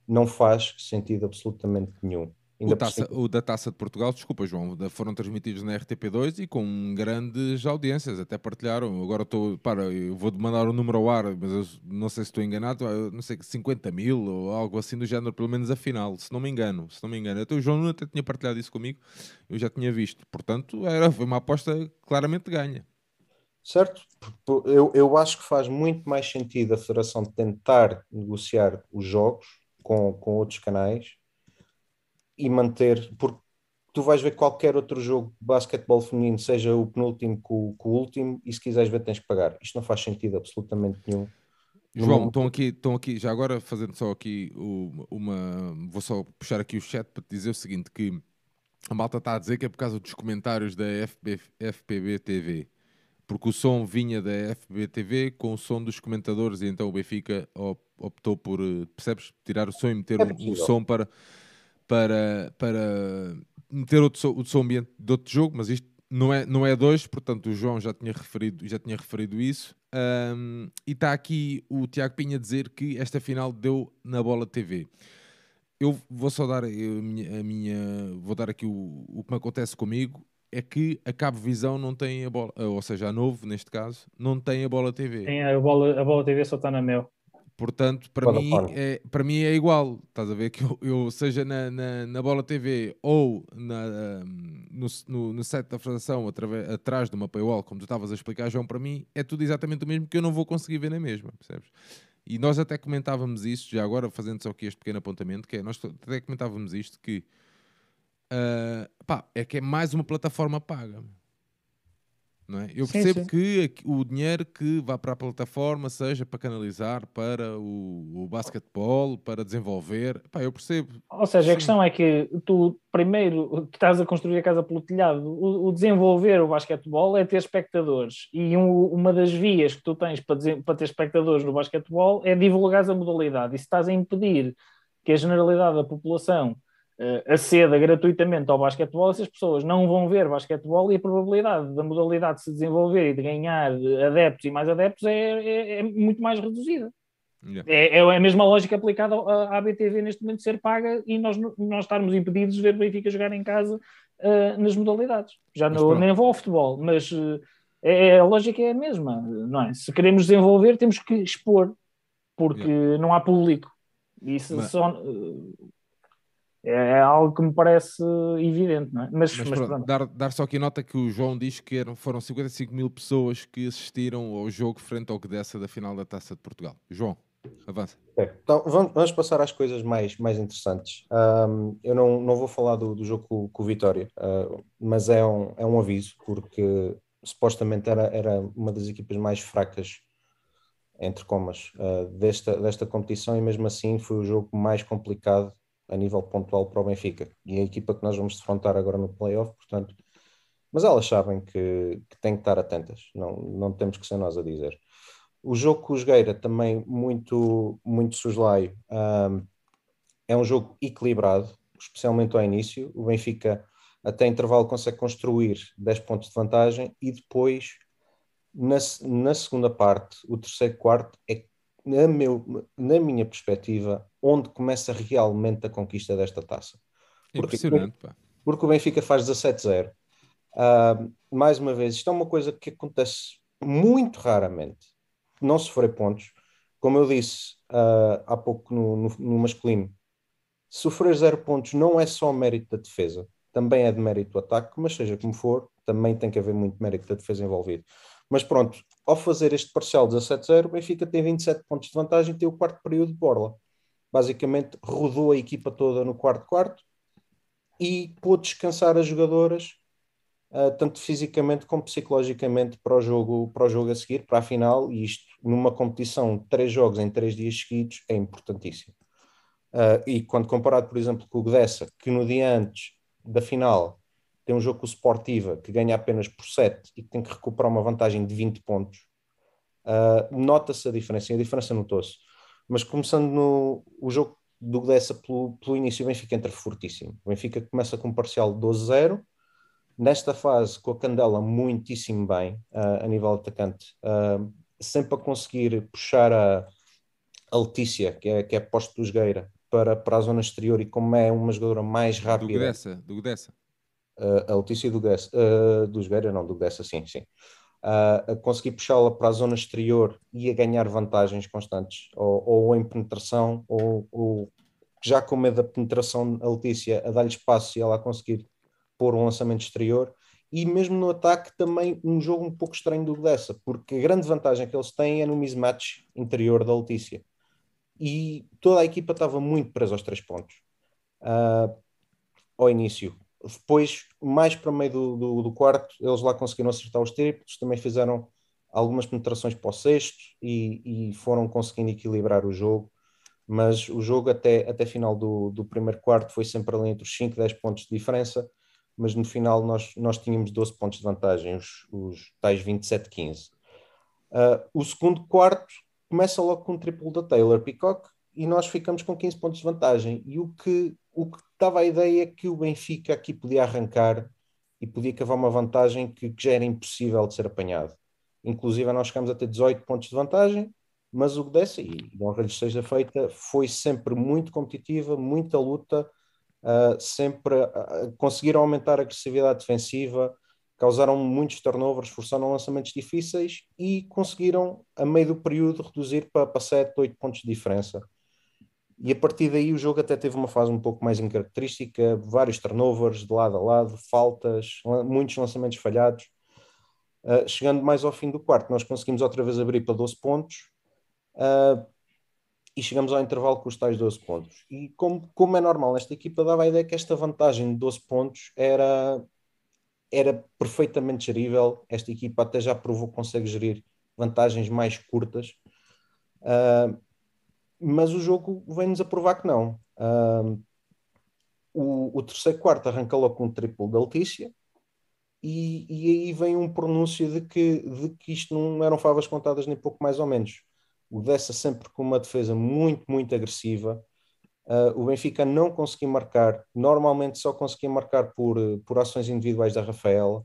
Não faz sentido absolutamente nenhum. O, taça, o, da Taça de Portugal, desculpa João, foram transmitidos na RTP2 e com grandes audiências, até partilharam. Agora estou, para, eu vou mandar o número ao ar, mas eu não sei se estou enganado, não sei, 50 mil ou algo assim do género, pelo menos a final, se não me engano. Se não me engano, até o João até tinha partilhado isso comigo, eu já tinha visto. Portanto, era, foi uma aposta claramente ganha certo? Eu, eu acho que faz muito mais sentido a Federação tentar negociar os jogos com, com outros canais e manter, porque tu vais ver qualquer outro jogo de basquetebol feminino, seja o penúltimo com, com o último, e se quiseres ver tens que pagar. Isto não faz sentido absolutamente nenhum. João, estão aqui, estão aqui, já agora fazendo só aqui uma. Vou só puxar aqui o chat para te dizer o seguinte: que a malta está a dizer que é por causa dos comentários da FB, FPB TV porque o som vinha da FBTV com o som dos comentadores e então o Benfica optou por, eh, percebes, tirar o som e meter é o, som para, para, para meter outro som, outro som ambiente de outro jogo, mas isto não é, não é dois, portanto o João já tinha referido, já tinha referido isso. Um, e está aqui o Tiago Pinha a dizer que esta final deu na bola TV. Eu vou só dar a minha, a minha vou dar aqui o, o que me acontece comigo é que a Cabo Visão não tem a bola, ou seja, a Novo, neste caso, não tem a bola TV. Tem a bola, a bola TV só está na Mel. Portanto, para mim, é, para mim é igual. Estás a ver que eu, eu seja na, na, na, bola TV ou na, no, no, no site da Federação através, atrás de uma paywall, como tu estavas a explicar, João, para mim é tudo exatamente o mesmo que eu não vou conseguir ver na mesma, percebes? E nós até comentávamos isso, já agora fazendo só aqui este pequeno apontamento, que é, nós até comentávamos isto, que Uh, pá, é que é mais uma plataforma paga. Não é? Eu percebo sim. que o dinheiro que vá para a plataforma seja para canalizar para o, o basquetebol, para desenvolver. Pá, eu percebo. Ou seja, Sim. a questão é que tu primeiro tu estás a construir a casa pelo telhado. O, o desenvolver o basquetebol é ter espectadores. E um- uma das vias que tu tens para, para ter espectadores no basquetebol é divulgar a modalidade. E se estás a impedir que a generalidade da população aceda gratuitamente ao basquetebol, essas pessoas não vão ver basquetebol e a probabilidade da modalidade se desenvolver e de ganhar adeptos e mais adeptos é, é- é muito mais reduzida. Yeah. É, é a mesma lógica aplicada à à BTV neste momento ser paga e nós, nós estarmos impedidos de ver o Benfica jogar em casa ah, nas modalidades. Já pronto. nem vou ao futebol, mas eh, é, a lógica é a mesma, não é? Se queremos desenvolver, temos que expor, porque não há público. Isso só, eh, é algo que me parece evidente, não é? Mas, Mas mas pronto, pronto. Dar, dar só aqui nota que o João diz que eram, foram 55 mil pessoas que assistiram ao jogo frente ao Gdessa da final da Taça de Portugal. João, avança. Ok, Então, vamos, vamos passar às coisas mais, mais interessantes. Ahm, eu não, não vou falar do, do jogo com, com o Vitória, ah, mas é um, é um aviso, porque supostamente era, era uma das equipas mais fracas, entre comas, ah, desta, desta competição, e mesmo assim foi o jogo mais complicado a nível pontual para o Benfica. E a equipa que nós vamos defrontar agora no playoff, portanto. Mas elas sabem que, que têm que estar atentas, não, não temos que ser nós a dizer. O jogo com o Jogueira também muito, muito soslaio. Um, é um jogo equilibrado, especialmente ao início. O Benfica, até intervalo, consegue construir 10 pontos de vantagem e depois, na, na segunda parte, o terceiro quarto, é, na, meu, na minha perspectiva, onde começa realmente a conquista desta taça. Porque- Impressionante, pá. porque o Benfica faz 17-0. Ah, mais uma vez, isto é uma coisa que acontece muito raramente. Não sofrer pontos. Como eu disse ah, há pouco no, no, no masculino, sofrer zero pontos não é só mérito da defesa, também é de mérito do ataque, mas seja como for, também tem que haver muito mérito da defesa envolvido. Mas pronto, ao fazer este parcial 17-0, o Benfica tem 27 pontos de vantagem e tem o quarto período de borla. Basicamente, rodou a equipa toda no quarto quarto e pôde descansar as jogadoras, uh, tanto fisicamente como psicologicamente, para o, jogo, para o jogo a seguir, para a final, e isto numa competição de três jogos em três dias seguidos é importantíssimo. Uh, e quando comparado, por exemplo, com o Gdessa, que no dia antes da final tem um jogo com o Sportiva que ganha apenas por 7 e que tem que recuperar uma vantagem de 20 pontos, uh, nota-se a diferença, e a diferença notou-se. Mas começando no o jogo do Gdessa pelo, pelo início, o Benfica entra fortíssimo. O Benfica começa com um parcial de 12-0. Nesta fase, com a Candela muitíssimo bem, uh, a nível atacante, uh, sempre a conseguir puxar a, a Letícia, que é, que é posto do Jogueira, para, para a zona exterior e como é uma jogadora mais Do rápida. Gdessa, do Gdessa. Uh, a Letícia do Gdessa, uh, do Jogueira, não, do Gdessa, sim, sim. A conseguir puxá-la para a zona exterior e a ganhar vantagens constantes, ou, ou em penetração, ou, ou já com medo da penetração, a Letícia a dar-lhe espaço e ela a conseguir pôr um lançamento exterior. E mesmo no ataque, também um jogo um pouco estranho do Gdessa, porque a grande vantagem que eles têm é no mismatch interior da Letícia. E toda a equipa estava muito presa aos três pontos uh, ao início depois, mais para o meio do, do, do, quarto, eles lá conseguiram acertar os triplos, também fizeram algumas penetrações para o sexto e, e, foram conseguindo equilibrar o jogo. Mas o jogo até, até final do, do primeiro quarto foi sempre ali entre os 5 e 10 pontos de diferença, mas no final nós, nós tínhamos 12 pontos de vantagem, os, os tais 27-15. Uh, o segundo quarto começa logo com um triplo da Taylor Peacock e nós ficamos com 15 pontos de vantagem. E o que, o que dava a ideia que o Benfica aqui podia arrancar e podia cavar uma vantagem que, que já era impossível de ser apanhado. Inclusive, nós chegamos a ter 18 pontos de vantagem, mas o que desse, e honra lhe seja feita, foi sempre muito competitiva, muita luta, uh, sempre uh, conseguiram aumentar a agressividade defensiva, causaram muitos turnovers, forçaram lançamentos difíceis e conseguiram, a meio do período, reduzir para, para 7, 8 pontos de diferença. E a partir daí o jogo até teve uma fase um pouco mais incaracterística, vários turnovers de lado a lado, faltas, muitos lançamentos falhados. Uh, chegando mais ao fim do quarto, nós conseguimos outra vez abrir para 12 pontos uh, e chegamos ao intervalo com os tais 12 pontos. E como, como é normal nesta equipa, dava a ideia que esta vantagem de 12 pontos era, era perfeitamente gerível. Esta equipa até já provou que consegue gerir vantagens mais curtas, uh, mas o jogo vem-nos a provar que não. Uh, o, o, terceiro quarto arranca logo com um triplo da Letícia, e, e, aí vem um pronúncio de que, de que isto não eram favas contadas nem pouco mais ou menos. O Dessa sempre com uma defesa muito, muito agressiva. Uh, o Benfica não conseguia marcar, normalmente só conseguia marcar por, por ações individuais da Rafaela,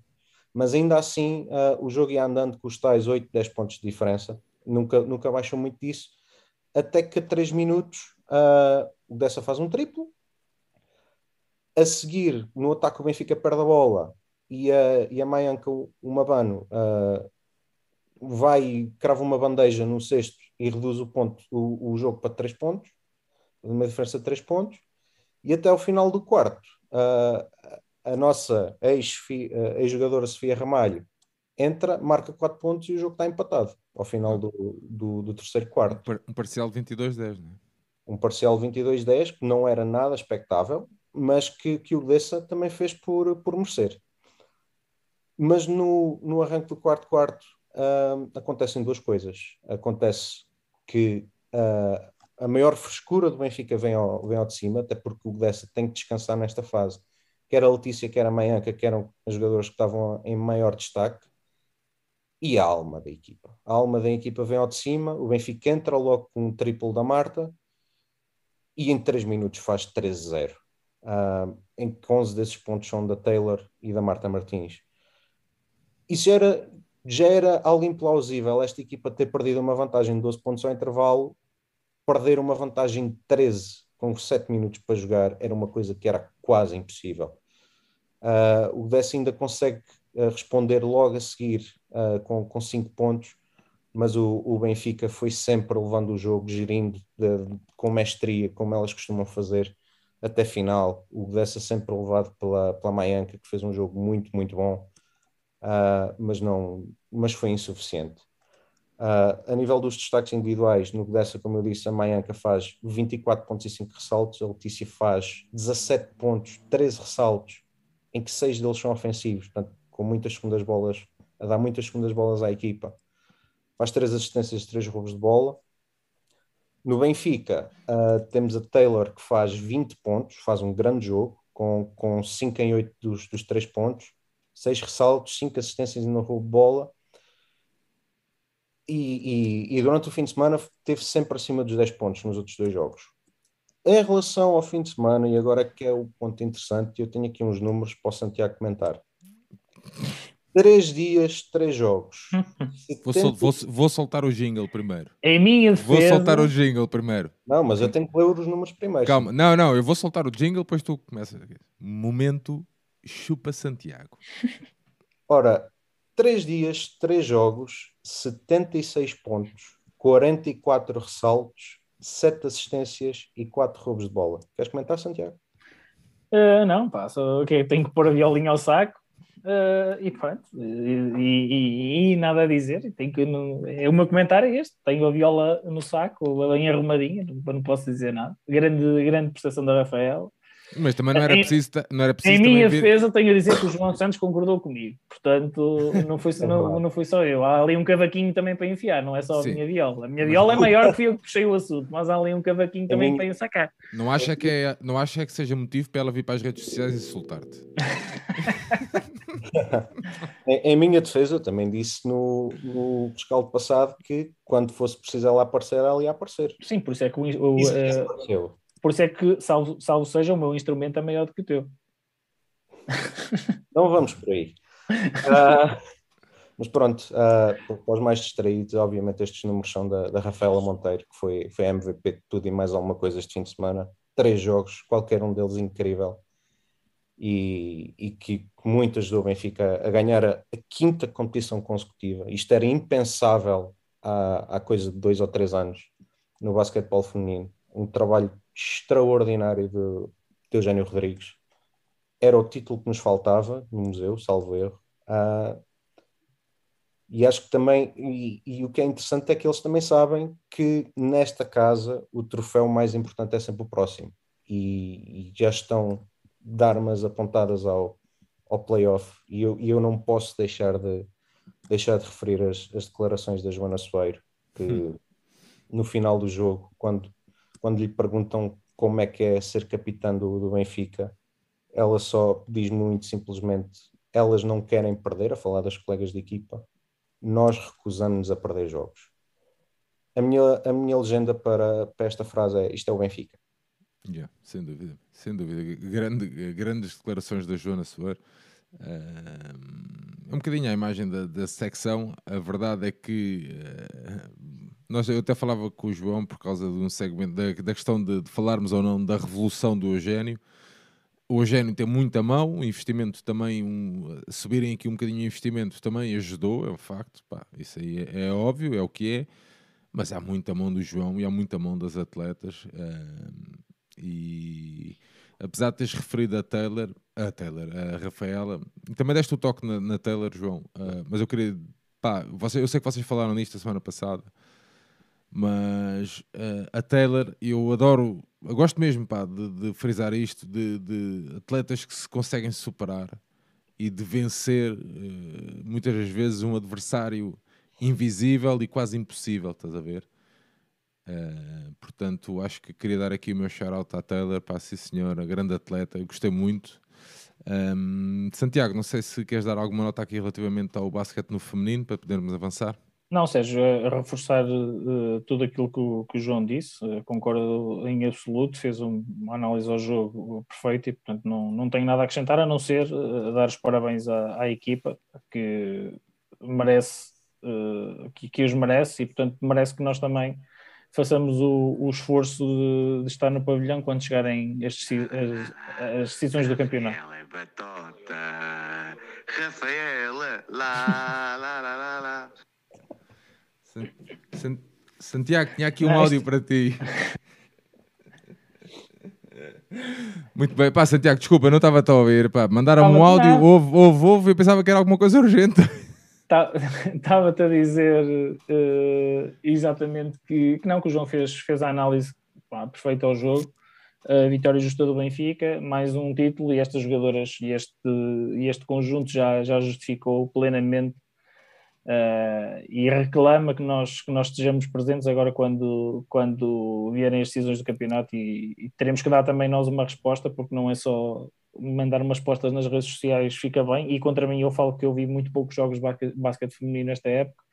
mas ainda assim uh, o jogo ia andando com os tais 8, 10 pontos de diferença, nunca, nunca baixou muito disso, até que a 3 minutos uh, o Dessa faz um triplo. A seguir, no ataque, o Benfica perde a bola e a, e a Mayanka Umabano uh, vai crava uma bandeja no sexto e reduz o, ponto, o, o jogo para 3 pontos, uma diferença de 3 pontos, e até ao final do quarto, uh, a nossa ex-jogadora ex Sofia Ramalho entra, marca 4 pontos e o jogo está empatado ao final do, do, do terceiro quarto. Um parcial 22-10, não é? Um parcial 22-10 que não era nada expectável, mas que, que o Dessa também fez por, por merecer. Mas no, no arranque do quarto quarto uh, acontecem duas coisas. Acontece que uh, a maior frescura do Benfica vem ao, vem ao de cima, até porque o Dessa tem que descansar nesta fase. Quer a Letícia, quer a Maianca, que eram os jogadores que estavam em maior destaque. E a alma da equipa. A alma da equipa vem ao de cima, o Benfica entra logo com um triplo da Marta e em 3 minutos faz 13-0. Uh, ah, em que 11 desses pontos são da Taylor e da Marta Martins isso era, já era algo implausível, esta equipa ter perdido uma vantagem de 12 pontos ao intervalo, perder uma vantagem de 13 com 7 minutos para jogar era uma coisa que era quase impossível. Uh, o Dess ainda consegue uh, responder logo a seguir uh, com, com 5 pontos, mas o, o, Benfica foi sempre levando o jogo, gerindo de, de, com mestria, como elas costumam fazer, até final. O Dessa sempre levado pela, pela Maianca, que fez um jogo muito, muito bom uh, mas, não, mas foi insuficiente. Uh, a nível dos destaques individuais, no dessa, como eu disse, a Maianca faz 24 pontos e 5 ressaltos, a Letícia faz 17 pontos, 13 ressaltos, em que 6 deles são ofensivos, portanto, com muitas segundas bolas, a dar muitas segundas bolas à equipa. Faz 3 assistências, 3 roubos de bola. No Benfica, uh, temos a Taylor que faz 20 pontos, faz um grande jogo, com, com 5 em 8 dos, dos 3 pontos seis ressaltos, cinco assistências no roubo de bola. E, e, e, durante o fim de semana teve sempre acima dos 10 pontos nos outros dois jogos. Em relação ao fim de semana, e agora que é o ponto interessante, eu tenho aqui uns números para o Santiago comentar. Três dias, três jogos. Vou, sol, vou, vou, soltar o jingle primeiro. Em minha defesa... Vou soltar o jingle primeiro. Não, mas eu tenho que ler os números primeiro. Calma, não, não, eu vou soltar o jingle, depois tu começas. Momento Chupa Santiago. Ora, três dias, três jogos, 76 pontos, 44 ressaltos, 7 assistências e 4 roubos de bola. Queres comentar, Santiago? Uh, não, pá, só, okay, tenho que pôr a violinha ao saco uh, e pronto, e, e, e, nada a dizer. Tenho que, é o meu comentário é este: tenho a viola no saco, bem arrumadinha, não, não posso dizer nada. Grande, grande prestação da Rafael. Mas também não era preciso. Não era preciso em minha vir... defesa, tenho a dizer que o João Santos concordou comigo. Portanto, não foi, é não, não foi só eu. Há ali um cavaquinho também para enfiar, não é só Sim. a minha viola. A minha viola é maior que fui eu que puxei o assunto, mas há ali um cavaquinho também minha... para sacar. Não acha, que é, não acha que seja motivo para ela vir para as redes sociais e insultar-te? em, em, minha defesa, também disse no, no rescaldo passado que quando fosse preciso ela aparecer, ela ia aparecer. Sim, por isso é que o, o, isso, uh, por isso é que, salvo, salvo seja, o meu instrumento é maior do que o teu. Não vamos por aí. Uh, mas pronto, uh, para os mais distraídos, obviamente estes números são da, da Rafaela Monteiro, que foi, foi MVP de tudo e mais alguma coisa este fim de semana. Três jogos, qualquer um deles incrível. E, e que muito ajudou Benfica a ganhar a, a, quinta competição consecutiva. Isto era impensável há, há coisa de dois ou três anos no basquetebol feminino. Um trabalho extraordinário de, de Eugênio Rodrigues. Era o título que nos faltava no museu, salvo erro. Uh, e acho que também, e, e, o que é interessante é que eles também sabem que nesta casa o troféu mais importante é sempre o próximo. E, e já estão de armas apontadas ao, ao playoff e eu, e eu não posso deixar de, deixar de referir as, as declarações da Joana Soeiro, que hum. no final do jogo, quando, quando lhe perguntam como é que é ser capitã do, do Benfica, ela só diz muito simplesmente: elas não querem perder, a falar das colegas de equipa, nós recusamos a perder jogos. A minha, a minha legenda para, para esta frase é: isto é o Benfica. Yeah, sem dúvida, sem dúvida. Grande, grandes declarações da Joana Soeiro. Uh, um bocadinho a imagem da, da secção. A verdade é que uh, nós, eu até falava com o João por causa de um segmento da, da questão de, de, falarmos ou não da revolução do Eugénio. O Eugénio tem muita mão, o investimento também, um, subirem aqui um bocadinho o investimento também ajudou, é um facto, pá, isso aí é, é, óbvio, é o que é, mas há muita mão do João e há muita mão das atletas. Uh, e apesar de teres referido a Taylor, a Taylor, a Rafaela, também deste o toque na, na Taylor, João, uh, mas eu queria, pá, você, eu sei que vocês falaram nisto a semana passada, mas uh, a Taylor, eu adoro, eu gosto mesmo pá, de, de frisar isto, de, de, atletas que se conseguem superar e de vencer uh, muitas das vezes um adversário invisível e quase impossível, estás a ver? Uh, portanto, acho que queria dar aqui o meu shout-out à Taylor, para sim senhora, grande atleta, eu gostei muito. Um, Santiago, não sei se queres dar alguma nota aqui relativamente ao basquete no feminino para podermos avançar. Não, Sérgio, reforçar uh, tudo aquilo que o, que o João disse, uh, concordo em absoluto, fez um, uma análise ao jogo perfeita e, portanto, não, não tenho nada a acrescentar a não ser uh, dar os parabéns à, à equipa que merece, que, que os merece e, portanto, merece que nós também façamos o, o esforço de, de, estar no pavilhão quando chegarem estes, as, as decisões do campeonato. Rafaela, lá, lá, lá, lá, lá. Santiago, tinha aqui um áudio para ti. Muito bem, pá, Santiago, desculpa, não estava a ouvir. Pá, mandaram um áudio, ouve, ouve, ouve, eu pensava que era alguma coisa urgente. Estava-te a dizer uh, exatamente que, que, não, que o João fez, fez a análise pá, perfeita ao jogo. A vitória justa do Benfica, mais um título, e estas jogadoras e este, e este conjunto já, já justificou plenamente Uh, e reclama que nós, que nós estejamos presentes agora quando, quando vierem as decisões do campeonato e, e, teremos que dar também nós uma resposta, porque não é só mandar umas postas nas redes sociais fica bem, e contra mim eu falo que eu vi muito poucos jogos de basquete feminino nesta época,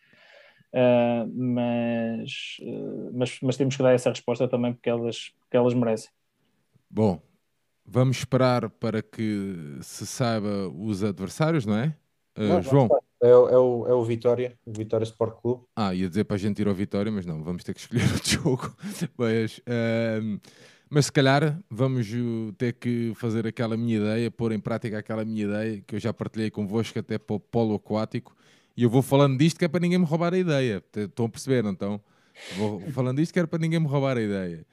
uh, mas, uh, mas, mas temos que dar essa resposta também porque elas, porque elas merecem. Bom, vamos esperar para que se saiba os adversários, não é? Não, João. É, é, o, é o Vitória, o Vitória Sport Clube. Ah, ia dizer para a gente ir ao Vitória, mas não, vamos ter que escolher outro jogo. mas, uh, mas se calhar vamos ter que fazer aquela minha ideia, pôr em prática aquela minha ideia que eu já partilhei convosco até para o polo aquático. E eu vou falando disto que é para ninguém me roubar a ideia. Estão a perceber, não estão? Vou falando disto que era para ninguém me roubar a ideia.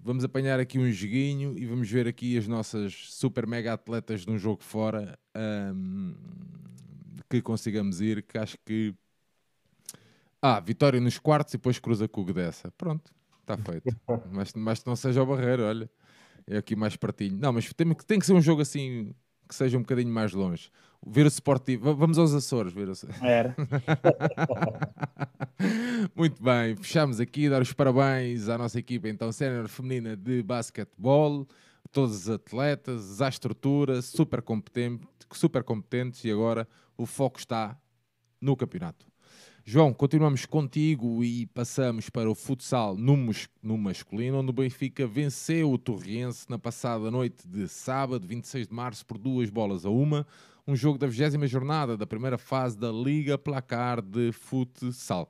Vamos apanhar aqui um joguinho e vamos ver aqui as nossas super mega atletas de um jogo fora. Um, que consigamos ir, que acho que. Ah, vitória nos quartos e depois cruza com o Gdessa. Pronto, está feito. mas, mas não seja o Barreiro, olha. É aqui mais pertinho. Não, mas tem, tem que ser um jogo assim que seja um bocadinho mais longe. Ver o Sportivo. Vamos aos Açores. Ver o... Era. Muito bem, fechamos aqui. Dar os parabéns à nossa equipa, então, sénior feminina de basquetebol. Todos os atletas, à estrutura, super, competente, super competentes. E agora o foco está no campeonato. João, continuamos contigo e passamos para o futsal no, no, masculino, onde o Benfica venceu o Torriense na passada noite de sábado, 26 de março, por duas bolas a uma. Um jogo da 20 jornada da primeira fase da Liga Placar de Futsal.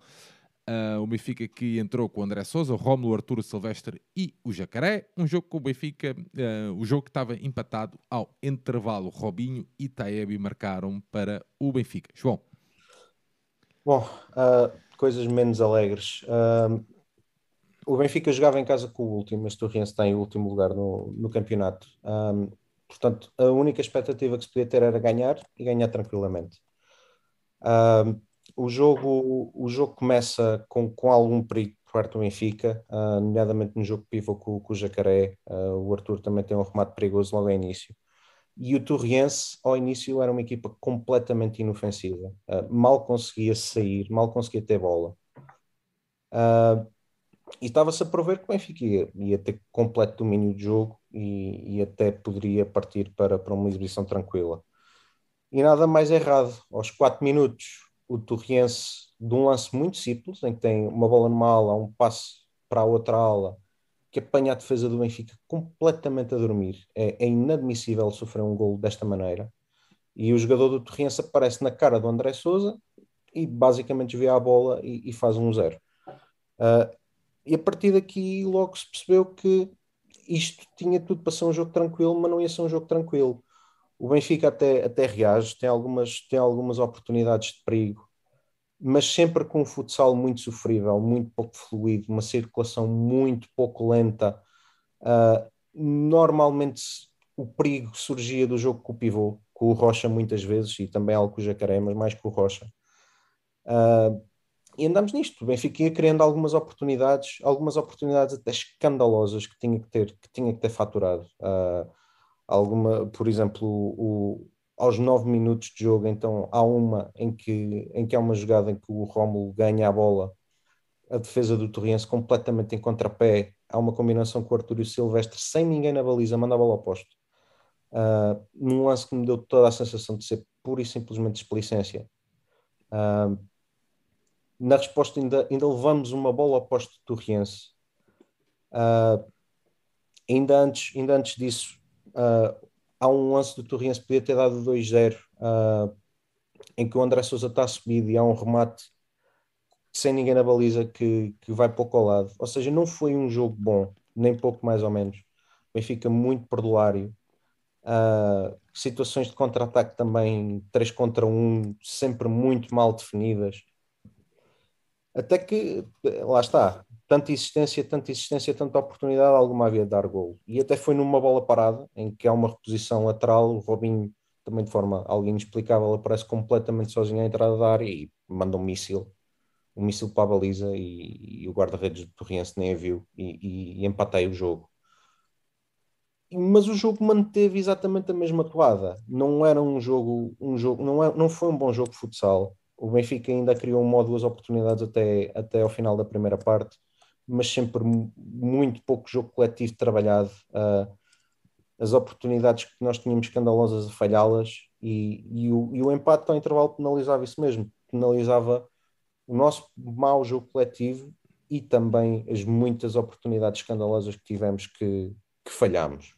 Uh, o Benfica que entrou com o André Souza, o Rómulo, Arturo Silvestre e o Jacaré. Um jogo com o Benfica, uh, o jogo que estava empatado ao intervalo. Robinho e Taebi marcaram para o Benfica. João. Bom, uh, coisas menos alegres. o Benfica jogava em casa com o último, mas Torriense tem o último lugar no, no campeonato. Portanto, a única expectativa que se podia ter era ganhar e ganhar tranquilamente. Um, o jogo, o jogo começa com, com algum perigo por parte do Benfica, uh, nomeadamente no jogo pivô com, com o Jacaré. Uh, o Arthur também tem um remate perigoso logo ao início. E o Torriense, ao início, era uma equipa completamente inofensiva. Uh, mal conseguia sair, mal conseguia ter bola. E estava-se a prover que o Benfica ia, ia, ter completo domínio de jogo e, e até poderia partir para, para uma exibição tranquila. E nada mais errado. Aos 4 minutos, o Torriense, de um lance muito simples, em que tem uma bola numa ala, um passe para a outra ala, que apanha a defesa do Benfica completamente a dormir. É, é inadmissível sofrer um gol desta maneira. E o jogador do Torriense aparece na cara do André Souza e basicamente desvia a bola e, e faz um zero. Uh, e a partir daqui logo se percebeu que isto tinha tudo para ser um jogo tranquilo, mas não ia ser um jogo tranquilo. O Benfica até, até reage, tem algumas, tem algumas oportunidades de perigo, mas sempre com um futsal muito sofrível, muito pouco fluido, uma circulação muito pouco lenta. Uh, normalmente o perigo surgia do jogo com o pivô, com o Rocha muitas vezes, e também algo com o Jacaré, mas mais com o Rocha. Uh, e andamos nisto. O Benfica ia criando algumas oportunidades, algumas oportunidades até escandalosas que tinha que ter, que tinha que ter faturado. Uh, alguma, por exemplo, o, aos nove minutos de jogo, então há uma em que, em que há uma jogada em que o Rómulo ganha a bola, a defesa do Torriense completamente em contrapé, há uma combinação com o Artúrio Silvestre sem ninguém na baliza, manda a bola ao posto. Uh, num lance que me deu toda a sensação de ser pura e simplesmente desplicência. Uh, na resposta ainda, ainda levamos uma bola ao posto do Torriense. Uh, ainda, antes, ainda antes disso, uh, há um lance do Torriense podia ter dado 2-0, uh, em que o André Souza está subido e há um remate sem ninguém na baliza que, que vai pouco ao lado. Ou seja, não foi um jogo bom, nem pouco mais ou menos. O Benfica muito perdulário. Uh, situações de contra-ataque também 3 contra 1, sempre muito mal definidas. Até que, lá está, tanta existência, tanta existência, tanta oportunidade, alguma havia de dar gol. E até foi numa bola parada, em que há uma reposição lateral, o Robinho, também de forma algo inexplicável, aparece completamente sozinho à entrada da área e manda um míssil, um míssil para a baliza e, e o guarda-redes do Torriense nem a viu e, e, e empatei o jogo. Mas o jogo manteve exatamente a mesma toada. Não era um jogo, um jogo não, é, não foi um bom jogo de futsal. O Benfica ainda criou uma ou duas oportunidades até, até ao final da primeira parte mas sempre muito pouco jogo coletivo trabalhado. Uh, as oportunidades que nós tínhamos escandalosas a falhá-las e, e, o, e o empate ao intervalo penalizava isso mesmo, penalizava o nosso mau jogo coletivo e também as muitas oportunidades escandalosas que tivemos que, que falhámos.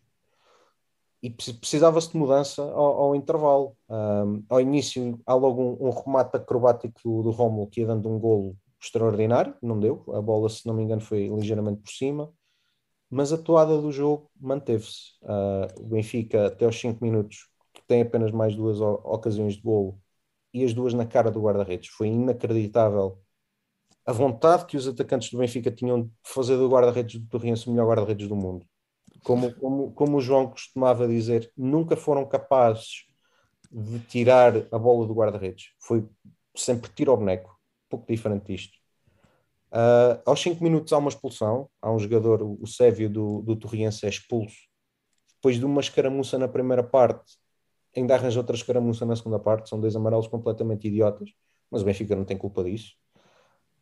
E precisava-se de mudança ao, ao intervalo. Um, ah, ao início, há logo um, um remate acrobático do, do Romulo que ia dando um golo extraordinário, não deu. A bola, se não me engano, foi ligeiramente por cima, mas a toada do jogo manteve-se. Uh, o Benfica, até aos 5 minutos, tem apenas mais duas ocasiões de golo e as duas na cara do guarda-redes. Foi inacreditável a vontade que os atacantes do Benfica tinham de fazer do guarda-redes do Torriense o melhor guarda-redes do mundo. Como, como, como o João costumava dizer, nunca foram capazes de tirar a bola do guarda-redes. Foi sempre tiro ao boneco pouco diferente disto. Uh, aos 5 minutos há uma expulsão, há um jogador, o Sévio do, do Torriense é expulso, depois de uma escaramuça na primeira parte, ainda arranja outra escaramuça na segunda parte, são dois amarelos completamente idiotas, mas o Benfica não tem culpa disso.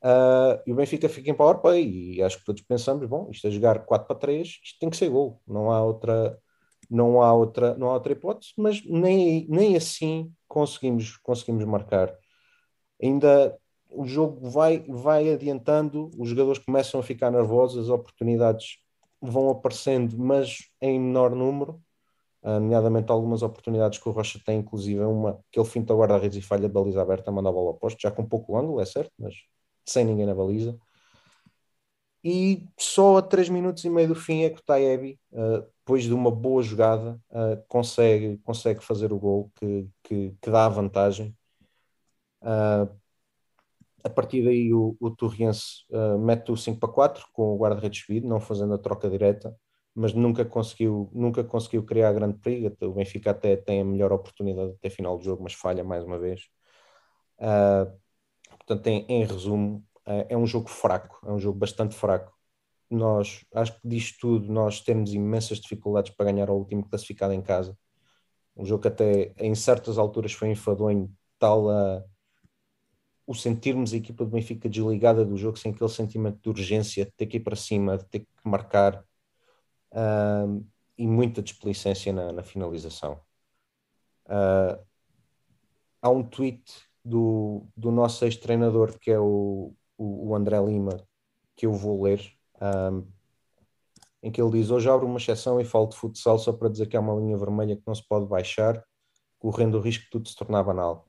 Uh, e o Benfica fica em powerplay e acho que todos pensamos, bom, isto é jogar 4 para 3, isto tem que ser gol, não há outra, não há outra, não há outra hipótese, mas nem, nem assim conseguimos, conseguimos marcar. Ainda o jogo vai, vai adiantando, os jogadores começam a ficar nervosos, as oportunidades vão aparecendo, mas em menor número, uh, nomeadamente algumas oportunidades que o Rocha tem, inclusive uma que ele finta o guarda-redes e falha de baliza aberta, manda a bola ao posto, já com pouco ângulo, é certo, mas sem ninguém na baliza. E só a 3 minutos e meio do fim é que o Taebi, uh, depois de uma boa jogada, uh, consegue, consegue fazer o gol que, que, que dá a vantagem. A partir daí o, o Torriense uh, mete o 5 para 4 com o guarda-redes subido, não fazendo a troca direta, mas nunca conseguiu, nunca conseguiu criar grande perigo. O Benfica até tem a melhor oportunidade até final do jogo, mas falha mais uma vez. Uh, portanto, em, em resumo, uh, é um jogo fraco, é um jogo bastante fraco. Nós, acho que disto tudo, nós temos imensas dificuldades para ganhar ao último classificado em casa. Um jogo que até em certas alturas foi enfadonho, tal a o sentirmos a equipa do Benfica desligada do jogo sem aquele sentimento de urgência, de ter que ir para cima, de ter que marcar uh, e muita desplicência na, na finalização. Uh, há um tweet do, do nosso ex-treinador que é o, o, o, André Lima que eu vou ler um, em que ele diz hoje abro uma exceção e falo de futsal só para dizer que há uma linha vermelha que não se pode baixar correndo o risco de tudo se tornar banal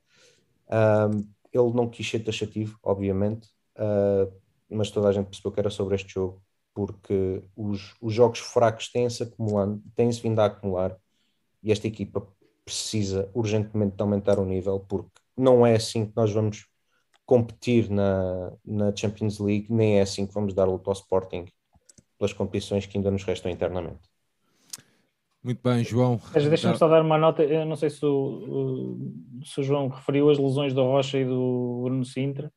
um, ele não quis ser taxativo, obviamente, uh, mas toda a gente percebeu que era sobre este jogo, porque os, os jogos fracos têm-se acumulando, têm-se vindo a acumular, e esta equipa precisa urgentemente de aumentar o nível, porque não é assim que nós vamos competir na, na Champions League, nem é assim que vamos dar luta ao Sporting pelas competições que ainda nos restam internamente. Muito bem, João. Deixa-me só dar uma nota. Eu não sei se o, se o João referiu as lesões do Rocha e do Bruno Sintra.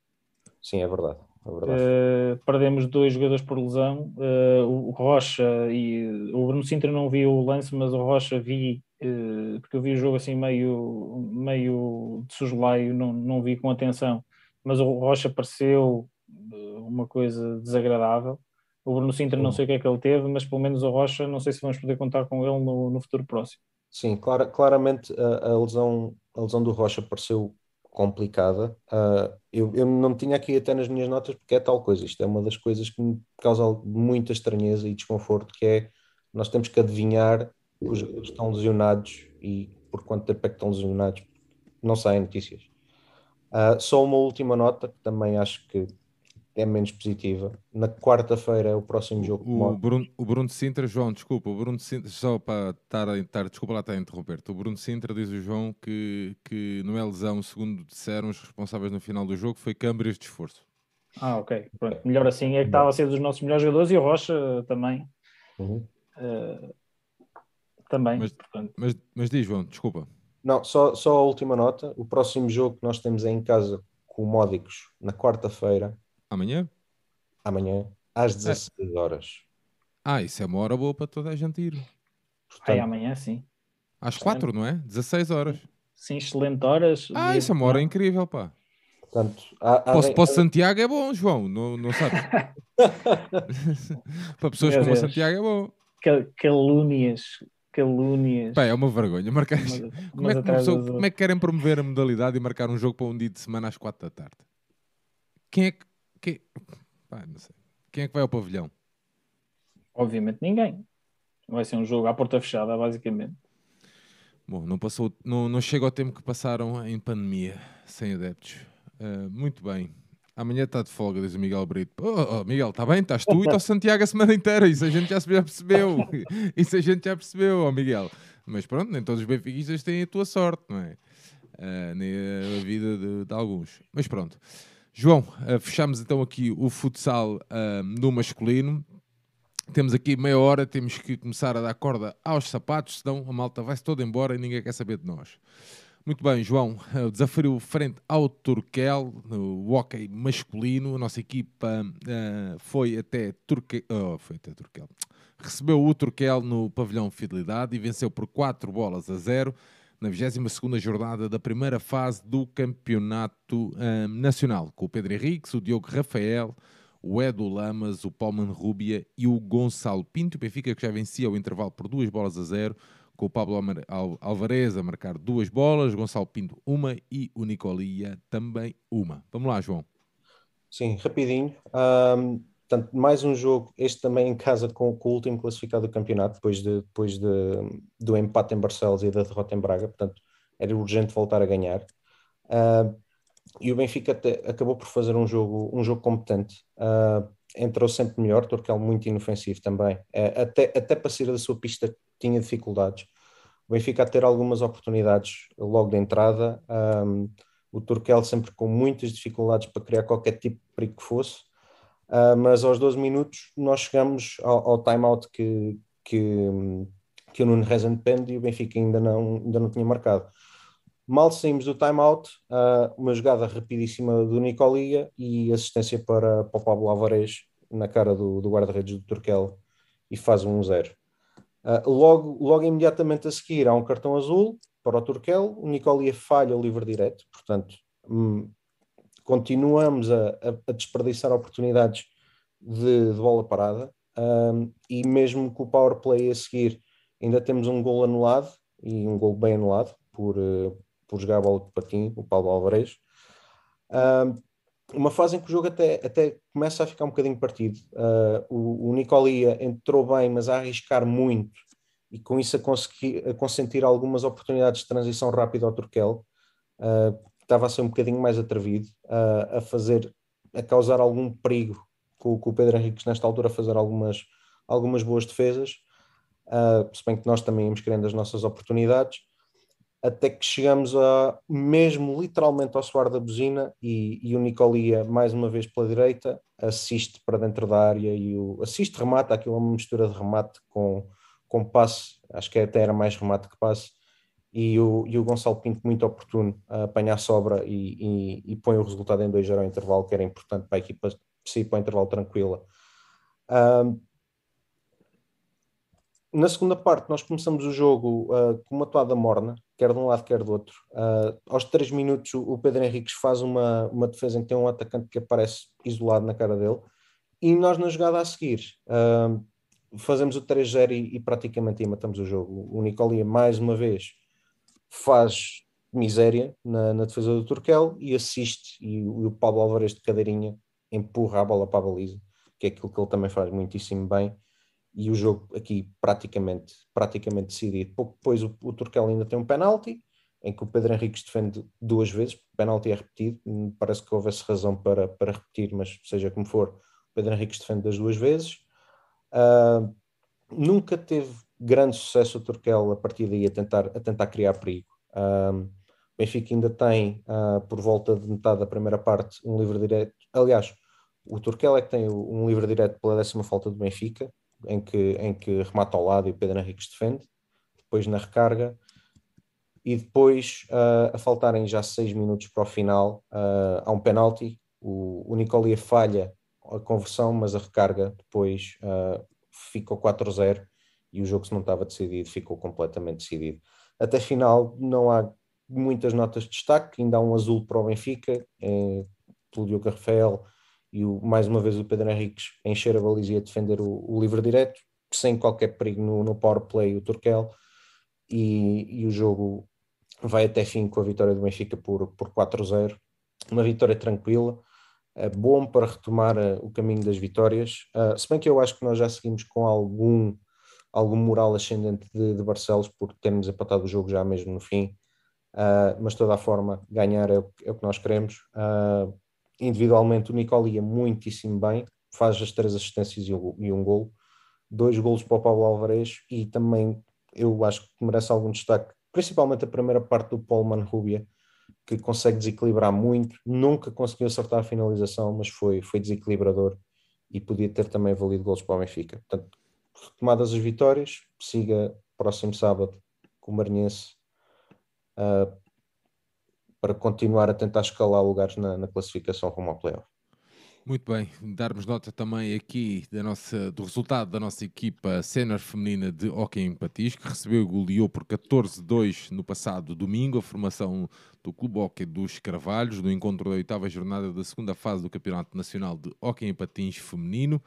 Sim, é verdade. É verdade. Uh, perdemos dois jogadores por lesão. Uh, o Rocha e o Bruno Sintra não vi o lance, mas o Rocha vi, uh, porque eu vi o jogo assim meio, meio de soslaio, não, não vi com atenção. Mas o Rocha pareceu uma coisa desagradável. O Bruno Sintra não sei o que é que ele teve, mas pelo menos o Rocha não sei se vamos poder contar com ele no, no futuro próximo. Sim, clara, claramente a, a, lesão, a lesão do Rocha pareceu complicada. Uh, eu, eu não tinha aqui até nas minhas notas porque é tal coisa. Isto é uma das coisas que me causa muita estranheza e desconforto, que é nós temos que adivinhar os que estão lesionados e por quanto tempo é que estão lesionados. Não saem notícias. Uh, só uma última nota, que também acho que é menos positiva. Na quarta-feira é o próximo jogo. O, Bruno, o Bruno Sintra, João, desculpa, o Bruno Sintra, só para estar a, estar, desculpa lá estar a interromper-te. O Bruno Sintra diz o João que, que não é lesão, segundo disseram os responsáveis no final do jogo, foi câmbios de esforço. Ah, ok. Pronto. Melhor assim. É que estava a ser dos nossos melhores jogadores e o Rocha também. Uhum. Uh, também. Mas, mas, mas diz, João, desculpa. Não, só, só a última nota. O próximo jogo que nós temos é em casa com o Módicos na quarta-feira Amanhã? Amanhã, às 16 é. horas. Ah, isso é uma hora boa para toda a gente ir. Portanto, Ai, amanhã sim. Às 4, não é? 16 horas. Sim, excelente horas. Ah, isso é uma hora incrível, pá. Portanto, há, há, para, para Santiago é bom, João, não, não sabes? para pessoas Meu como Deus. Santiago é bom. Calúnias, calúnias. Pá, é uma vergonha marcar. Mas, como, é que pessoa, como é que querem promover a modalidade e marcar um jogo para um dia de semana às 4 da tarde? Quem é que quem... Pá, Quem é que vai ao pavilhão? Obviamente ninguém. Vai ser um jogo à porta fechada, basicamente. Bom, não, passou, não, não chega ao tempo que passaram em pandemia, sem adeptos. Uh, muito bem. Amanhã está de folga, diz o Miguel Brito. Oh, oh Miguel, está bem? Estás tu e está o Santiago a semana inteira. Isso a gente já percebeu. Isso a gente já percebeu, oh Miguel. Mas pronto, nem todos os benfiquistas têm a tua sorte, não é? Uh, nem a vida de, de alguns. Mas pronto. João, uh, fechamos então aqui o futsal uh, no masculino. Temos aqui meia hora, temos que começar a dar corda aos sapatos, senão a malta vai-se toda embora e ninguém quer saber de nós. Muito bem, João, uh, o desafio frente ao Turquel, no hockey masculino. A nossa equipa uh, foi até Turquel, oh, foi até Turquel. Recebeu o Turquel no pavilhão Fidelidade e venceu por 4 bolas a 0 na 22ª jornada da primeira fase do Campeonato um, Nacional, com o Pedro Henriques, o Diogo Rafael, o Edu Lamas, o Palman Rubia e o Gonçalo Pinto. O Benfica que já vencia o intervalo por duas bolas a zero, com o Pablo Alvarez a marcar duas bolas, Gonçalo Pinto uma e o Nicolia também uma. Vamos lá, João. Sim, rapidinho. Um, Portanto, mais um jogo, este também em casa com, com o último classificado do campeonato, depois, de, depois de, do empate em Barcelos e da derrota em Braga, portanto, era urgente voltar a ganhar. Uh, e o Benfica até, acabou por fazer um jogo, um jogo competente. Uh, entrou sempre melhor, Torquel muito inofensivo também. Uh, até, até para sair da sua pista tinha dificuldades. O Benfica a ter algumas oportunidades logo de entrada. Um, o Turquel sempre com muitas dificuldades para criar qualquer tipo de perigo que fosse. Uh, mas aos 12 minutos nós chegamos ao, ao time-out que, que, que o Nuno Rezende pende e o Benfica ainda não, ainda não tinha marcado. Mal saímos do time-out, uh, uma jogada rapidíssima do Nicolia e assistência para, para o Pablo Alvarez na cara do, do guarda-redes do Turquel e faz um 1-0. Uh, logo, logo imediatamente a seguir há um cartão azul para o Turquel, o Nicolia falha o livre direto, portanto, hum, continuamos a, a, a, desperdiçar oportunidades de, de bola parada, um, e mesmo com o power play a seguir, ainda temos um gol anulado, e um gol bem anulado, por, uh, por jogar a bola de patinho, o Paulo Alvarez. Um, uma fase em que o jogo até, até começa a ficar um bocadinho partido. Uh, o, o Nicolia entrou bem, mas a arriscar muito e com isso a, conseguir, a consentir algumas oportunidades de transição rápida ao Turquel. Uh, estava a ser um bocadinho mais atrevido, uh, a fazer, a causar algum perigo com, com, o Pedro Henriques nesta altura, a fazer algumas, algumas boas defesas. Uh, se bem que nós também íamos querendo as nossas oportunidades até que chegamos a mesmo literalmente ao soar da buzina e, e, o Nicolia, mais uma vez pela direita, assiste para dentro da área e o assiste, remata, aquilo é uma mistura de remate com, com passe, acho que até era mais remate que passe, e o, e o Gonçalo Pinto muito oportuno a apanhar a sobra e, e, e põe o resultado em 2-0 ao intervalo, que era importante para a equipa se ir para o intervalo tranquila. Um, na segunda parte, nós começamos o jogo uh, com uma toada morna, quer de um lado, quer do outro. Uh, aos três minutos, o Pedro Henriques faz uma, uma defesa em que tem um atacante que aparece isolado na cara dele, e nós, na jogada a seguir, uh, fazemos o 3-0 e, e, praticamente aí matamos o jogo. O Nicolia, mais uma vez, faz miséria na, na defesa do Turquel e assiste, e, e o Pablo Alvarez de cadeirinha empurra a bola para a baliza, que é aquilo que ele também faz muitíssimo bem e o jogo aqui praticamente, praticamente decidido. Pouco depois o, o Turquel ainda tem um penalti, em que o Pedro Henriques defende duas vezes, o penalti é repetido, parece que houvesse razão para, para repetir, mas seja como for, o Pedro Henriques defende das duas vezes. Uh, nunca teve grande sucesso o Turquel a partir daí a tentar, a tentar criar perigo. Uh, o Benfica ainda tem, uh, por volta de metade da primeira parte, um livre direto. Aliás, o Turquel é que tem um livre direto pela décima falta do Benfica, em que, em que remata ao lado e o Pedro Henriques defende, depois na recarga, e depois uh, a faltarem já seis minutos para o final, uh, há um penalti, o, o Nicolia falha a conversão, mas a recarga depois uh, ficou 4-0 e o jogo se não estava decidido, ficou completamente decidido. Até final não há muitas notas de destaque, ainda há um azul para o Benfica, é, pelo Diogo Rafael, e o, mais uma vez o Pedro Henriques encher a baliza e a defender o, o livre direto, sem qualquer perigo no, no power play o Turquel, e, e, o jogo vai até fim com a vitória do Benfica por, por 4-0, uma vitória tranquila, é bom para retomar uh, o caminho das vitórias, uh, se bem que eu acho que nós já seguimos com algum, algum moral ascendente de, de Barcelos por termos empatado o jogo já mesmo no fim, uh, mas de toda a forma ganhar é o, é o que nós queremos. Uh, individualmente o Nicole ia muitíssimo bem, faz as três assistências e um, e um gol, dois golos para o Pablo Alvarez e também eu acho que merece algum destaque, principalmente a primeira parte do Paul Rubia, que consegue desequilibrar muito, nunca conseguiu acertar a finalização, mas foi, foi desequilibrador e podia ter também valido golos para o Benfica. Portanto, retomadas as vitórias, siga próximo sábado com o Marinhense uh, para continuar a tentar escalar lugares na, na classificação rumo ao playoff. Muito bem, darmos nota também aqui da nossa, do resultado da nossa equipa sénior feminina de Hockey em Patins, que recebeu e goleou por 14-2 no passado domingo, a formação do Clube Hockey dos Carvalhos, no encontro da oitava jornada da segunda fase do Campeonato Nacional de Hockey em Patins feminino.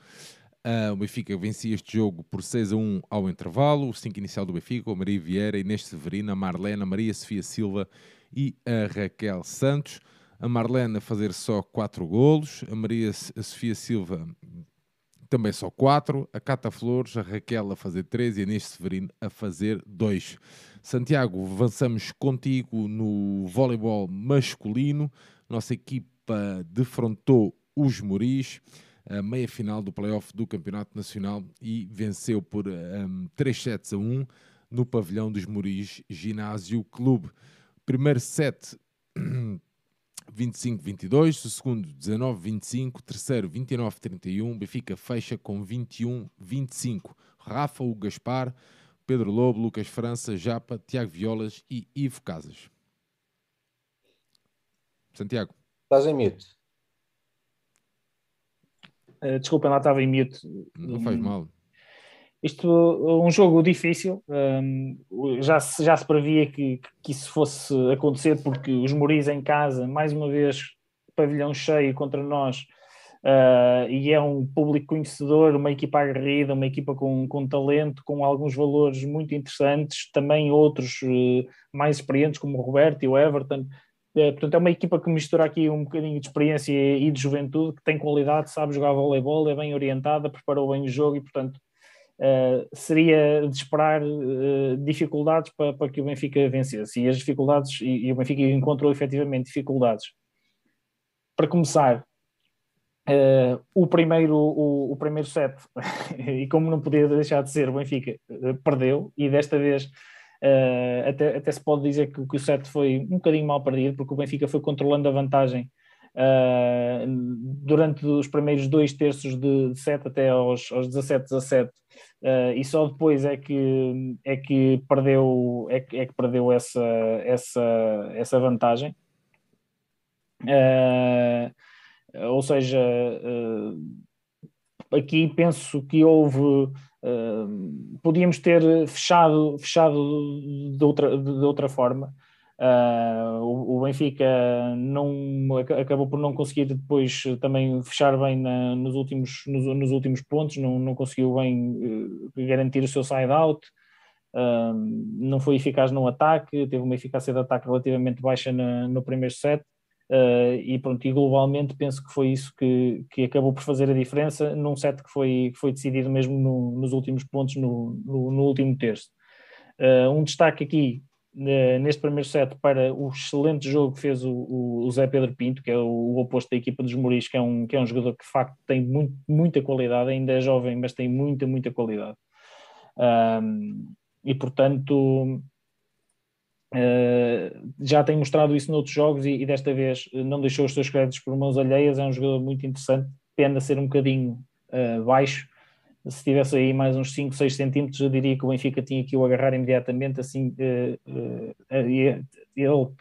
Uh, o Benfica vencia este jogo por 6 a 1 ao intervalo. O 5 inicial do Benfica, a Maria Vieira, Inês Severina, Marlena, Maria Sofia Silva e a Raquel Santos. A Marlene a fazer só 4 golos, a Maria a Sofia Silva também só 4, a Cata Flores, a Raquel a fazer 3 e a Inês Severino a fazer 2. Santiago, avançamos contigo no voleibol masculino. Nossa equipa defrontou os Moris, a meia final do playoff do Campeonato Nacional e venceu por um, 3 sets a 1 no pavilhão dos Moris Ginásio Clube primeiro set 25-22, o segundo 19-25, terceiro 29-31, Benfica fecha com 21-25. Rafa, o Gaspar, Pedro Lobo, Lucas França, Japa, Tiago Violas e Ivo Casas. Santiago. Estás em mute. Uh, desculpem, lá estava em mute. Não faz mal. isto um jogo difícil, um, já, se, já se previa que, que isso fosse acontecer, porque os Moris em casa, mais uma vez, pavilhão cheio contra nós, uh, e é um público conhecedor, uma equipa aguerrida, uma equipa com, com talento, com alguns valores muito interessantes, também outros uh, mais experientes, como o Roberto e o Everton. Uh, portanto, é uma equipa que mistura aqui um bocadinho de experiência e de juventude, que tem qualidade, sabe jogar voleibol, é bem orientada, preparou bem o jogo e, portanto, Uh, seria de esperar uh, dificuldades para, para, que o Benfica vencesse. E as dificuldades, e, e, o Benfica encontrou efetivamente dificuldades. Para começar, uh, o, primeiro, o, o, primeiro set, e como não podia deixar de ser, o Benfica perdeu, e desta vez até, até se pode dizer que, que, o set foi um bocadinho mal perdido, porque o Benfica foi controlando a vantagem Uh, durante os primeiros dois terços de, de 7 até aos, aos 17, 17, uh, e só depois é que, é que perdeu, é que, é que perdeu essa, essa, essa vantagem. Uh, ou seja, uh, aqui penso que houve. podíamos ter fechado, fechado de, outra, de outra forma. Uh, o, o, Benfica não, acabou por não conseguir depois também fechar bem na, nos, últimos, nos, nos, últimos pontos, não, não conseguiu bem uh, garantir o seu side-out, uh, não foi eficaz no ataque, teve uma eficácia de ataque relativamente baixa na, no primeiro set. E pronto, e globalmente penso que foi isso que, que acabou por fazer a diferença num set que foi, que foi decidido mesmo no, nos últimos pontos, no, no, no último terço. um destaque aqui neste primeiro set para o excelente jogo que fez o, o, Zé Pedro Pinto, que é o, o, oposto da equipa dos Moris, que é um, que é um jogador que de facto tem muito, muita qualidade, ainda é jovem, mas tem muita, muita qualidade. Um, e portanto uh, já tem mostrado isso noutros jogos e, e, desta vez não deixou os seus créditos por mãos alheias, é um jogador muito interessante, pena ser um bocadinho uh, baixo, se tivesse aí mais uns 5, 6 centímetros, eu diria que o Benfica tinha que o agarrar imediatamente, assim, uh, ele,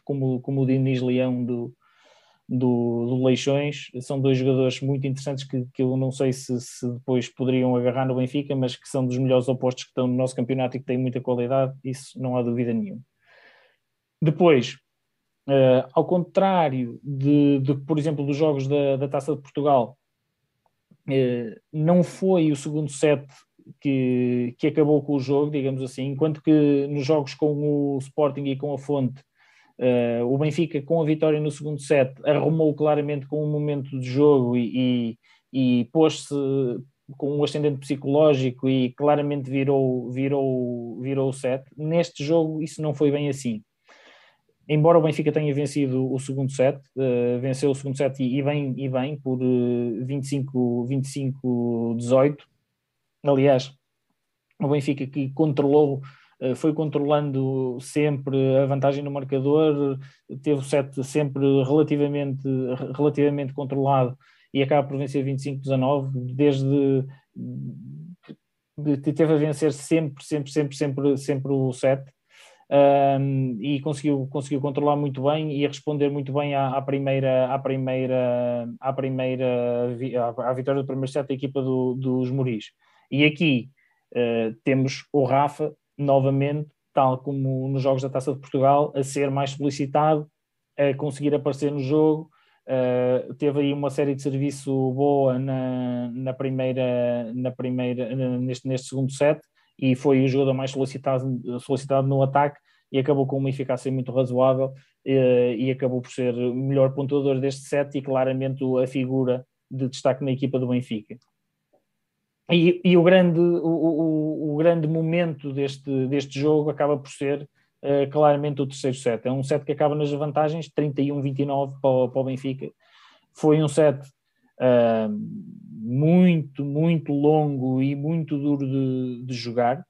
como, como o Diniz Leão do, do, do, Leixões, são dois jogadores muito interessantes que, que eu não sei se, se, depois poderiam agarrar no Benfica, mas que são dos melhores opostos que estão no nosso campeonato e que têm muita qualidade, isso não há dúvida nenhuma. Depois, uh, ao contrário de, de, por exemplo, dos jogos da, da Taça de Portugal, eh, não foi o segundo set que, que acabou com o jogo, digamos assim, enquanto que nos jogos com o Sporting e com a Fonte, uh, o Benfica, com a vitória no segundo set, arrumou claramente com um momento de jogo e, e, e pôs-se com um ascendente psicológico e claramente virou, virou, virou o set. Neste jogo, isso não foi bem assim embora o Benfica tenha vencido o segundo set, uh, venceu o segundo set e, e, bem, e bem por uh, 25, 25 18. Aliás, o Benfica que controlou, uh, foi controlando sempre a vantagem no marcador, teve o set sempre relativamente, relativamente controlado e acaba por vencer 25-19, desde de, teve a vencer sempre, sempre, sempre, sempre, sempre o set um, e conseguiu, conseguiu controlar muito bem e responder muito bem à, à primeira, à primeira, à primeira à, vitória do primeiro set da equipa do, dos Moris. E aqui uh, temos o Rafa, novamente, tal como nos Jogos da Taça de Portugal, a ser mais solicitado, a conseguir aparecer no jogo. Uh, teve aí uma série de serviço boa na, na primeira, na primeira neste, neste segundo set e foi o jogador mais solicitado, solicitado no ataque e acabou com uma eficácia muito razoável e, eh, e acabou por ser o melhor pontuador deste set e claramente a figura de destaque na equipa do Benfica. E, e o, grande, o, o, o, grande momento deste, deste jogo acaba por ser uh, claramente o terceiro set. É um set que acaba nas vantagens, 31-29 para, para o Benfica. Foi um set muito, muito longo e muito duro de, de jogar.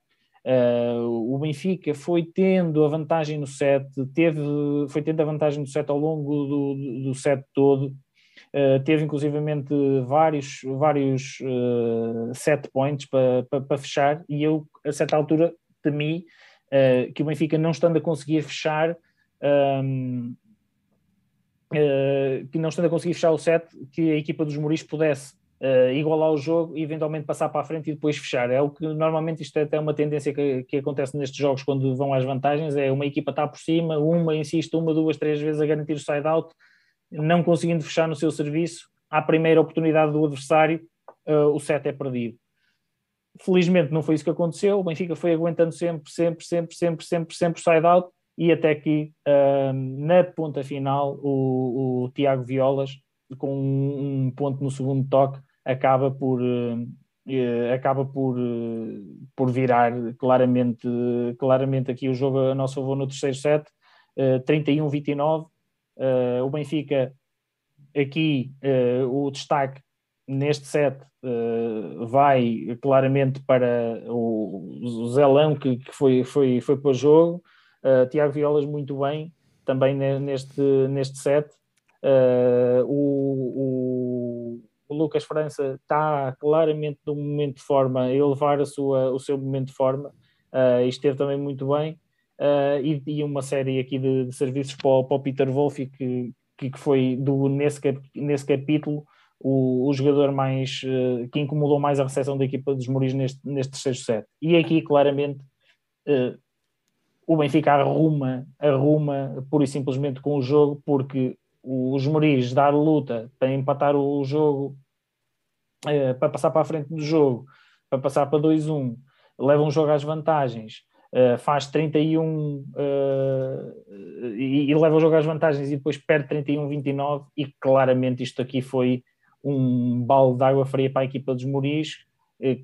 Uh, o Benfica foi tendo a vantagem no set, teve, foi tendo a vantagem no set ao longo do, do set todo, uh, teve inclusivamente vários, vários uh, set points para pa, pa fechar, e eu a certa altura temi que o Benfica não estando a conseguir fechar um, que não estando a conseguir fechar o set, que a equipa dos Muris pudesse uh, igualar o jogo e eventualmente passar para a frente e depois fechar. É o que normalmente isto é até uma tendência que, que acontece nestes jogos quando vão às vantagens, é uma equipa está por cima, uma insiste uma, duas, três vezes a garantir o side-out, não conseguindo fechar no seu serviço, à primeira oportunidade do adversário, uh, o set é perdido. Felizmente não foi isso que aconteceu, o Benfica foi aguentando sempre, sempre, sempre, sempre, sempre, sempre o side-out, e até que na ponta final o, o Tiago Violas com um, ponto no segundo toque acaba por uh, acaba por, uh, por virar claramente claramente aqui o jogo a nosso favor no terceiro set. 31-29 o Benfica aqui o destaque neste set vai claramente para o, o Zelão que, que foi, foi, foi para o jogo Uh, Tiago Violas muito bem também neste, neste set. Uh, o, o, o, Lucas França está claramente num momento de forma a elevar a sua, o seu momento de forma uh, e esteve também muito bem. Uh, e, e, uma série aqui de, de serviços para o, para o, Peter Wolff que, que, que foi do, nesse, cap, nesse capítulo o, o jogador mais uh, que incomodou mais a recepção da equipa dos Moris neste, neste terceiro set. E aqui claramente uh, o Benfica arruma, arruma pura e simplesmente com o jogo, porque os Moris dar luta para empatar o jogo, eh, para passar para a frente do jogo, para passar para 2-1, levam o jogo às vantagens, eh, faz 31 eh, e leva o jogo às vantagens e depois perde 31-29 e claramente isto aqui foi um balde de água fria para a equipa dos Moris,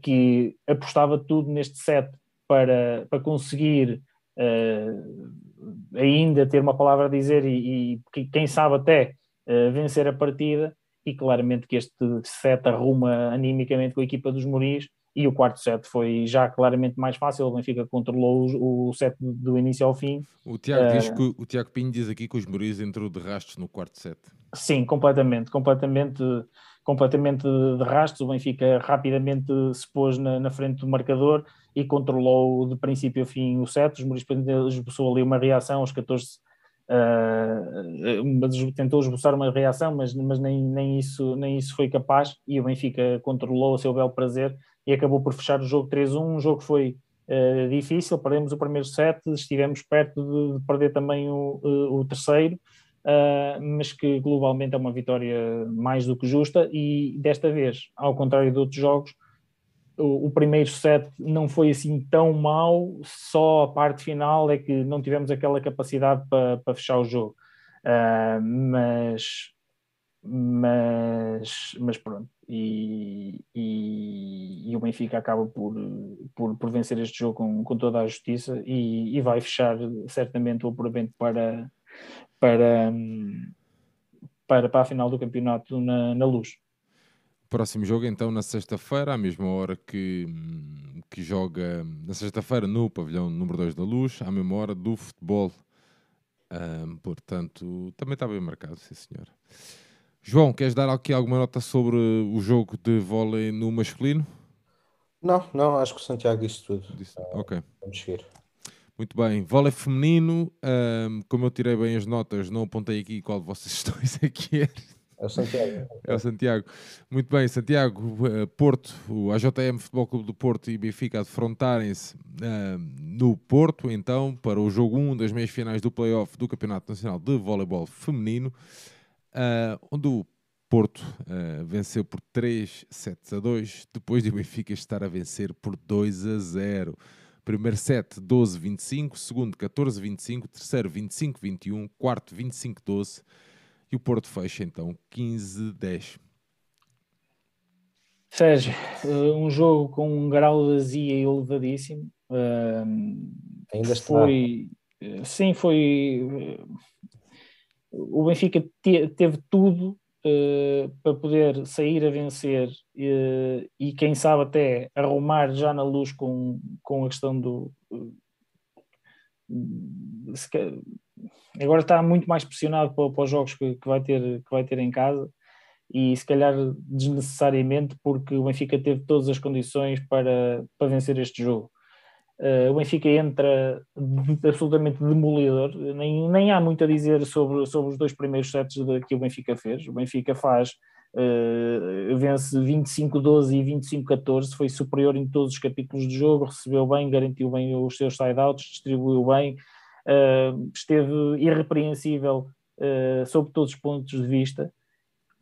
que apostava tudo neste set para, para conseguir uh, ainda ter uma palavra a dizer e, e quem sabe até uh, vencer a partida e claramente que este set arruma animicamente com a equipa dos Moris e o quarto set foi já claramente mais fácil, o Benfica controlou o, o set do início ao fim. O Tiago, diz que, o Tiago Pinho diz aqui que os Moris entrou de rastros no quarto set. Sim, completamente, completamente completamente de rastros, o Benfica rapidamente se pôs na, na, frente do marcador e controlou de princípio a fim o set, os Muris esboçou ali uma reação aos 14, uh, tentou esboçar uma reação, mas, mas nem, nem, isso, nem isso foi capaz. E o Benfica controlou a seu belo prazer e acabou por fechar o jogo 3-1, um. Jogo que foi uh, difícil, perdemos o primeiro set, estivemos perto de, de perder também o, o terceiro, uh, mas que globalmente é uma vitória mais do que justa. E desta vez, ao contrário de outros jogos, o, o primeiro set não foi assim tão mau, só a parte final é que não tivemos aquela capacidade para, fechar o jogo. Uh, mas, mas, mas pronto, e, e, e, o Benfica acaba por, por, por vencer este jogo com, com toda a justiça e, e vai fechar certamente o apuramento para, para, para, para a final do campeonato na, na luz. Próximo jogo então na sexta-feira, à mesma hora que, que joga na sexta-feira no pavilhão número 2 da Luz, à mesma hora do futebol. Um, portanto, também está bem marcado, sim senhor. João, queres dar aqui alguma nota sobre o jogo de vôlei no masculino? Não, não, acho que o Santiago disse tudo. Disse, uh, ok. Vamos seguir. Muito bem, vôlei feminino, um, como eu tirei bem as notas, não apontei aqui qual de vocês dois aqui é. É o Santiago. É o Santiago. Muito bem, Santiago, eh, Porto, o AJM Futebol Clube do Porto e Benfica defrontarem-se uh, no Porto, então, para o jogo 1 das meias finais do Playoff do Campeonato Nacional de Voleibol Feminino, uh, onde o Porto uh, venceu por 3 sets a 2, depois de o Benfica estar a vencer por 2 a 0. Primeiro set 12-25, segundo 14-25, terceiro 25-21, quarto 25-12 e o Porto fecha então 15-10. Sérgio, eh, um jogo com um grau de azia elevadíssimo. Ainda está. Foi, eh, sim, foi. Eh, o Benfica teve tudo uh, para poder sair a vencer uh, e quem sabe até arrumar já na luz com, com a questão do uh, agora está muito mais pressionado para, para os jogos que, que, vai ter, que vai ter em casa e se calhar desnecessariamente porque o Benfica teve todas as condições para, para vencer este jogo. Uh, o Benfica entra absolutamente demolidor, nem, nem há muito a dizer sobre, sobre os dois primeiros sets que o Benfica fez. O Benfica faz uh, vence 25-12 e 25-14, foi superior em todos os capítulos do jogo, recebeu bem, garantiu bem os seus side-outs, distribuiu bem, uh, esteve irrepreensível uh, sob todos os pontos de vista.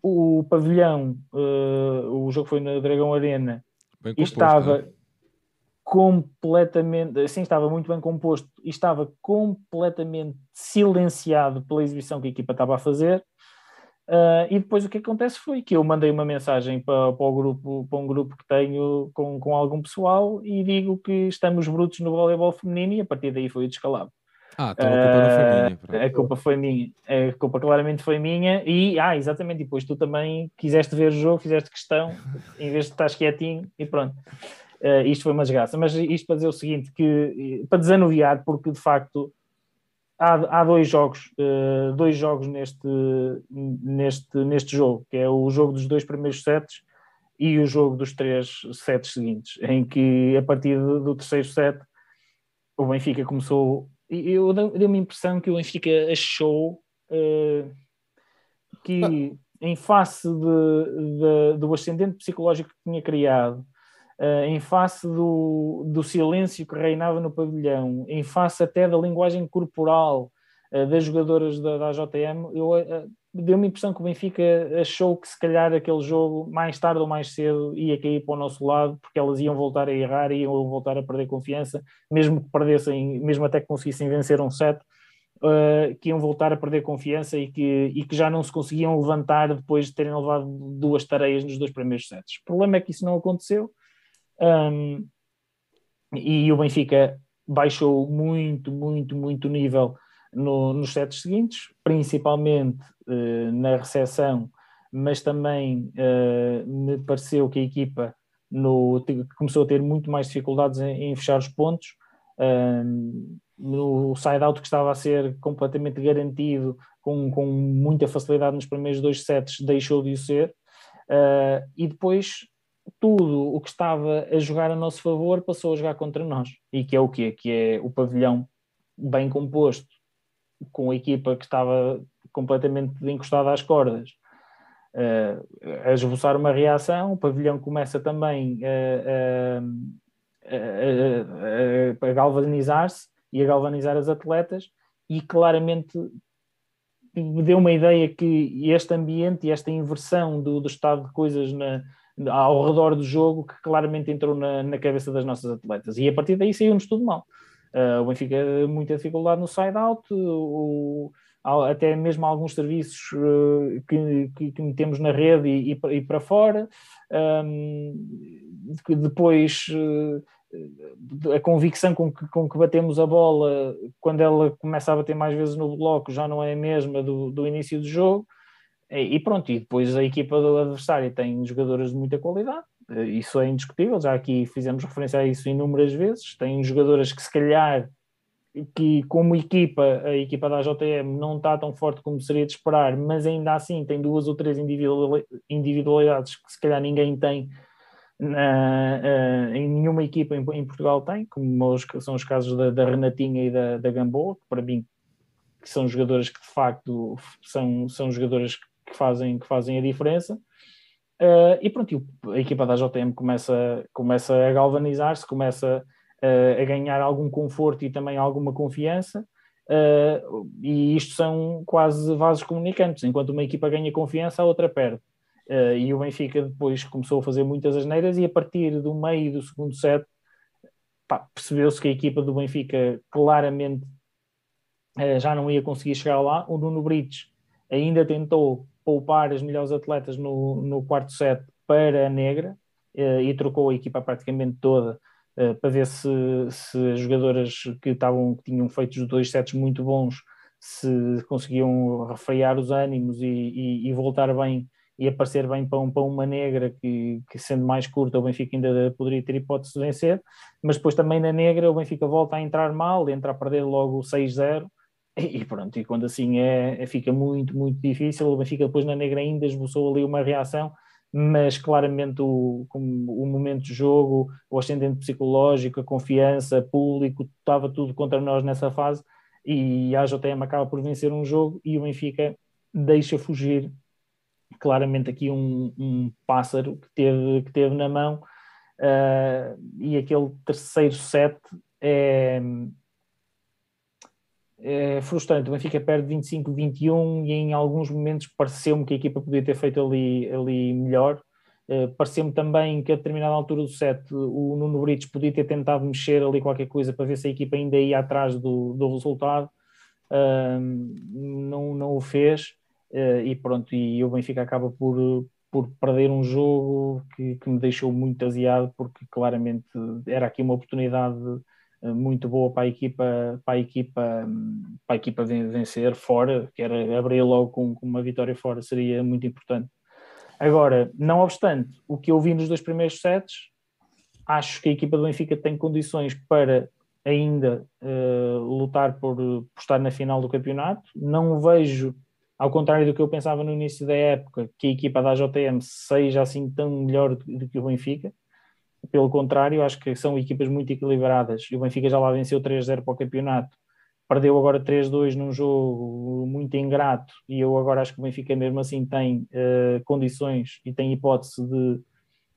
O pavilhão, o jogo foi na Dragão Arena, estava é? completamente, assim, estava muito bem composto e estava completamente silenciado pela exibição que a equipa estava a fazer Uh, e depois o que acontece foi que eu mandei uma mensagem para, para, o grupo, para um grupo que tenho com, com algum pessoal e digo que estamos brutos no voleibol feminino e a partir daí foi o descalabro. Ah, então a culpa não foi minha. Pronto. A culpa foi minha, a culpa claramente foi minha e, ah, exatamente, e depois tu também quiseste ver o jogo, fizeste questão, em vez de estar quietinho e pronto. Uh, isto foi uma desgraça, mas isto para dizer o seguinte, que para desanuviar, porque de facto há, há dois jogos, uh, dois jogos neste, neste, neste jogo, que é o jogo dos dois primeiros sets e o jogo dos três sets seguintes, em que a partir do terceiro set o Benfica começou. Eu dei-me a impressão que o Benfica achou uh, que, em face de, de, do ascendente psicológico que tinha criado, uh, em face do, do silêncio que reinava no pavilhão, em face até da linguagem corporal uh, das jogadoras da, da JM, eu deu-me a impressão que o Benfica achou que se calhar aquele jogo, mais tarde ou mais cedo, ia cair para o nosso lado, porque elas iam voltar a errar, iam voltar a perder confiança, mesmo que perdessem, mesmo até que conseguissem vencer um set, uh, que iam voltar a perder confiança e que, e que já não se conseguiam levantar depois de terem levado duas tareias nos dois primeiros sets. O problema é que isso não aconteceu, um, e o Benfica baixou muito, muito, muito o nível no, nos sets seguintes, principalmente uh, na recepção, mas também uh, me pareceu que a equipa no, começou a ter muito mais dificuldades em, em fechar os pontos. Uh, no side-out que estava a ser completamente garantido, com, com muita facilidade nos primeiros dois sets, deixou de o ser. Uh, e depois tudo o que estava a jogar a nosso favor passou a jogar contra nós. E que é o quê? Que é o pavilhão bem composto, com a equipa que estava completamente encostada às cordas, uh, a esboçar uma reação. O pavilhão começa também a, a, galvanizar-se e a galvanizar as atletas, e claramente me deu uma ideia que este ambiente e esta inversão do, do estado de coisas na, ao redor do jogo que claramente entrou na, na cabeça das nossas atletas. E a partir daí saiu-nos tudo mal. Uh, o Benfica muita dificuldade no side-out, até mesmo alguns serviços uh, que, que, metemos na rede e, e, para fora. Um, depois uh, a convicção com que, com que batemos a bola quando ela começa a bater mais vezes no bloco já não é a mesma do, do início do jogo. E pronto, e depois a equipa do adversário tem jogadoras de muita qualidade, isso é indiscutível, já aqui fizemos referência a isso inúmeras vezes, tem jogadoras que se calhar que como equipa, a equipa da JM não está tão forte como seria de esperar, mas ainda assim tem duas ou três individualidades que se calhar ninguém tem uh, em nenhuma equipa em, em, Portugal tem, como os, são os casos da, da Renatinha e da, da Gamboa, que para mim que são jogadoras que de facto são, são jogadoras que fazem, que fazem a diferença. Uh, e pronto, a equipa da JM começa, começa a galvanizar-se, começa uh, a ganhar algum conforto e também alguma confiança. Uh, e isto são quase vasos comunicantes. Enquanto uma equipa ganha confiança, a outra perde. e o Benfica depois começou a fazer muitas asneiras e a partir do meio do segundo set percebeu-se que a equipa do Benfica claramente já não ia conseguir chegar lá. O Nuno Brites ainda tentou poupar as melhores atletas no, no quarto set para a negra uh, e trocou a equipa praticamente toda uh, para ver se, se as jogadoras que, estavam, que tinham feito os dois sets muito bons se conseguiam refrear os ânimos e, e, e voltar bem e aparecer bem para, um, para uma negra que, que, sendo mais curta o Benfica ainda poderia ter hipótese de vencer, mas depois também na negra o Benfica volta a entrar mal, entra a perder logo 6-0 e pronto, e quando assim é, é, fica muito, muito difícil. O Benfica depois na negra ainda esboçou ali uma reação, mas claramente o, o momento de jogo, o ascendente psicológico, a confiança, público, estava tudo contra nós nessa fase e a JTM acaba por vencer um jogo e o Benfica deixa fugir claramente aqui um, um pássaro que teve, que teve na mão uh, e aquele terceiro set é, é frustrante. O Benfica perde 25-21 e em alguns momentos pareceu-me que a equipa podia ter feito ali, ali melhor. Uh, pareceu-me também que a determinada altura do set o Nuno Brites podia ter tentado mexer ali qualquer coisa para ver se a equipa ainda ia atrás do, do resultado. Uh, não, não o fez uh, e pronto, e o Benfica acaba por, por perder um jogo que, que me deixou muito aziado porque claramente era aqui uma oportunidade muito boa para a equipa, para a equipa, para a equipa vencer fora, que era abrir logo com, com, uma vitória fora, seria muito importante. Agora, não obstante, o que eu vi nos dois primeiros sets, acho que a equipa do Benfica tem condições para ainda uh, lutar por, por estar na final do campeonato. Não vejo, ao contrário do que eu pensava no início da época, que a equipa da JTM seja assim tão melhor do, do que o Benfica pelo contrário, acho que são equipas muito equilibradas. E o Benfica já lá venceu 3-0 para o campeonato, perdeu agora 3-2 num jogo muito ingrato. E eu agora acho que o Benfica, mesmo assim, tem uh, condições e tem hipótese de,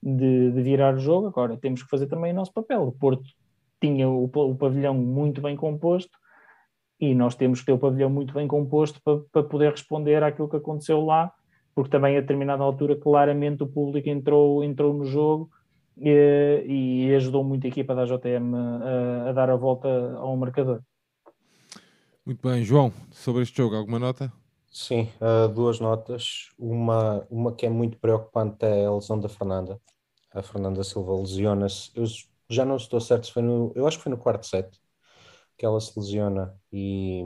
de, de, virar o jogo. Agora temos que fazer também o nosso papel. O Porto tinha o, o pavilhão muito bem composto e nós temos que ter o pavilhão muito bem composto para, para poder responder àquilo que aconteceu lá, porque também a determinada altura claramente o público entrou, entrou no jogo e, e ajudou muito a equipa da JTM a, a, dar a volta ao marcador. Muito bem, João, sobre este jogo, alguma nota? Sim, uh, duas notas. Uma, uma que é muito preocupante é a lesão da Fernanda. A Fernanda Silva lesiona-se. Eu já não estou certo se foi no. Eu acho que foi no quarto set que ela se lesiona e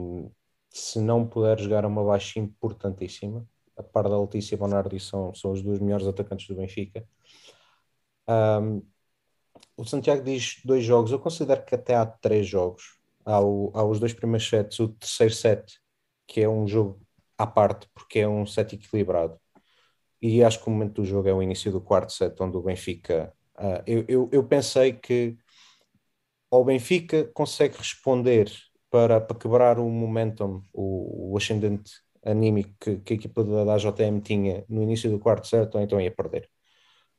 se não puder jogar uma baixa importantíssima. A par da Letícia Bonardi são, são os dois melhores atacantes do Benfica. Um, o Santiago diz dois jogos, eu considero que até há três jogos. Há, o, há os dois primeiros sets, o terceiro set, que é um jogo à parte, porque é um set equilibrado. E acho que o momento do jogo é o início do quarto set, onde o Benfica. Uh, eu, eu, eu, pensei que o Benfica consegue responder para, para quebrar o momentum, o, o ascendente anímico que, que a equipa da, da AJM tinha no início do quarto set, ou então ia perder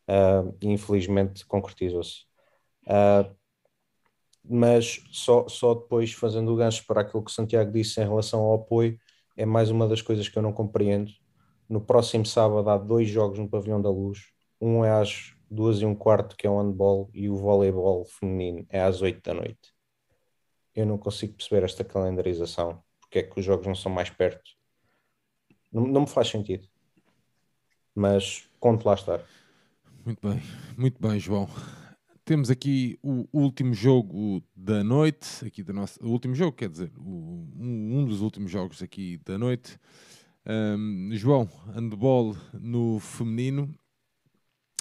uh, infelizmente concretizou-se. Uh, mas só, só depois fazendo o gancho para aquilo que Santiago disse em relação ao apoio, é mais uma das coisas que eu não compreendo. No próximo sábado há dois jogos no Pavilhão da Luz, um é às duas e um quarto, que é o handball, e o voleibol feminino é às oito da noite. Eu não consigo perceber esta calendarização, porque é que os jogos não são mais perto. Não, não me faz sentido. Mas conto lá estar. Muito bem, muito bem, João. Temos aqui o último jogo da noite, aqui da nossa, o último jogo, quer dizer, o, um, um, dos últimos jogos aqui da noite. Um, João, handball no feminino.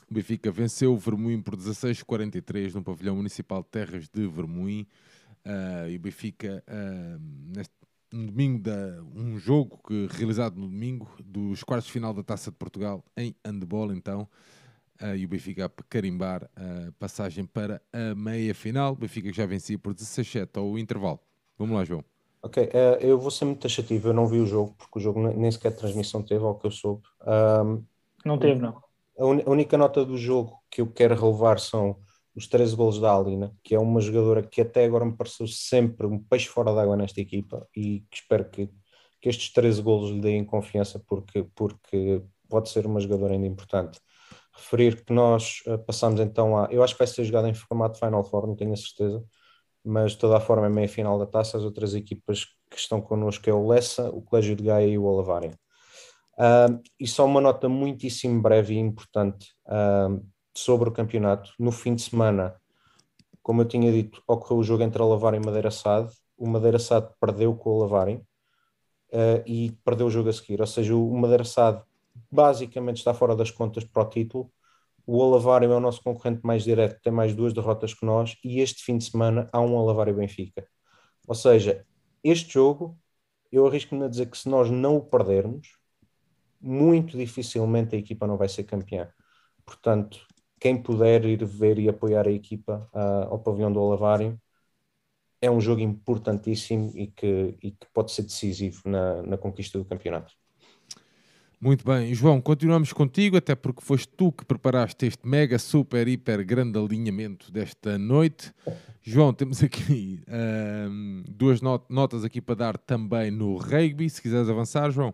O Benfica venceu o Vermoim por 16-43 no pavilhão municipal de Terras de Vermoim. Uh, e o Benfica, uh, neste, no domingo, da, um jogo que, realizado no domingo, dos quartos de final da Taça de Portugal em handball, então uh, e o Benfica a carimbar a passagem para a meia final. O Benfica já vencia por 17 ao intervalo. Vamos lá, João. Ok, uh, eu vou ser muito taxativo. Eu não vi o jogo, porque o jogo nem sequer transmissão teve, ao que eu soube. Um, não teve, não. A, un, a, única nota do jogo que eu quero relevar são os 13 golos da Alina, que é uma jogadora que até agora me pareceu sempre um peixe fora d'água nesta equipa e que espero que, que estes 13 golos lhe deem confiança, porque, porque pode ser uma jogadora ainda importante referir que nós uh, passamos então a. Eu acho que vai ser jogado em formato Final Four, não tenho a certeza, mas de toda a forma é meia final da taça. As outras equipas que estão connosco é o Lessa, o Colégio de Gaia e o Olavário. Uh, e só uma nota muitíssimo breve e importante uh, sobre o campeonato. No fim de semana, como eu tinha dito, ocorreu o jogo entre Olavário e Madeira Sade. O Madeira Sade perdeu com o Olavário uh, e perdeu o jogo a seguir. Ou seja, o Madeira Sade basicamente está fora das contas para o título. O Olavário é o nosso concorrente mais direto, tem mais duas derrotas que nós, e este fim de semana há um Olavário Benfica. Ou seja, este jogo, eu arrisco-me a dizer que se nós não o perdermos, muito dificilmente a equipa não vai ser campeã. Portanto, quem puder ir ver e apoiar a equipa uh, ao pavilhão do Olavário, é um jogo importantíssimo e que, e que pode ser decisivo na, na conquista do campeonato. Muito bem, João, continuamos contigo, até porque foste tu que preparaste este mega, super, hiper grande alinhamento desta noite. João, temos aqui uh, duas not notas aqui para dar também no rugby, se quiseres avançar, João.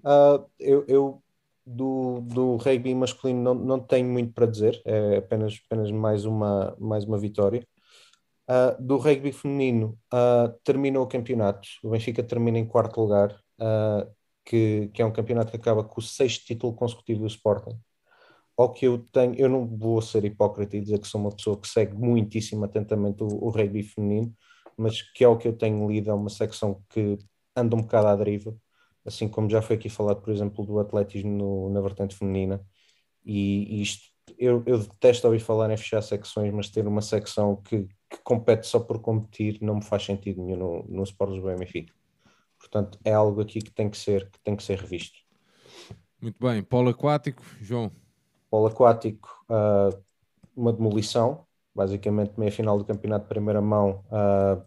Uh, eu, eu do, do rugby masculino não, não tenho muito para dizer, é apenas, apenas mais, uma, mais uma vitória. Uh, do rugby feminino, uh, terminou o campeonato. O Benfica termina em quarto lugar, uh, que, que é um campeonato que acaba com o sexto título consecutivo do Sporting. Ao que eu tenho, eu não vou ser hipócrita e dizer que sou uma pessoa que segue muitíssimo atentamente o, o rugby feminino, mas que é o que eu tenho lido, é uma secção que anda um bocado à deriva, assim como já foi aqui falado, por exemplo, do atletismo no, na vertente feminina. E, e isto, eu, eu detesto ouvir falar em fechar secções, mas ter uma secção que, que compete só por competir não me faz sentido nenhum no, no Sport Lisboa Benfica. Portanto, é algo aqui que tem que ser, que tem que ser revisto. Muito bem. Polo aquático, João? Polo aquático, uh, uma demolição, basicamente meia final do campeonato de primeira mão, uh, ah,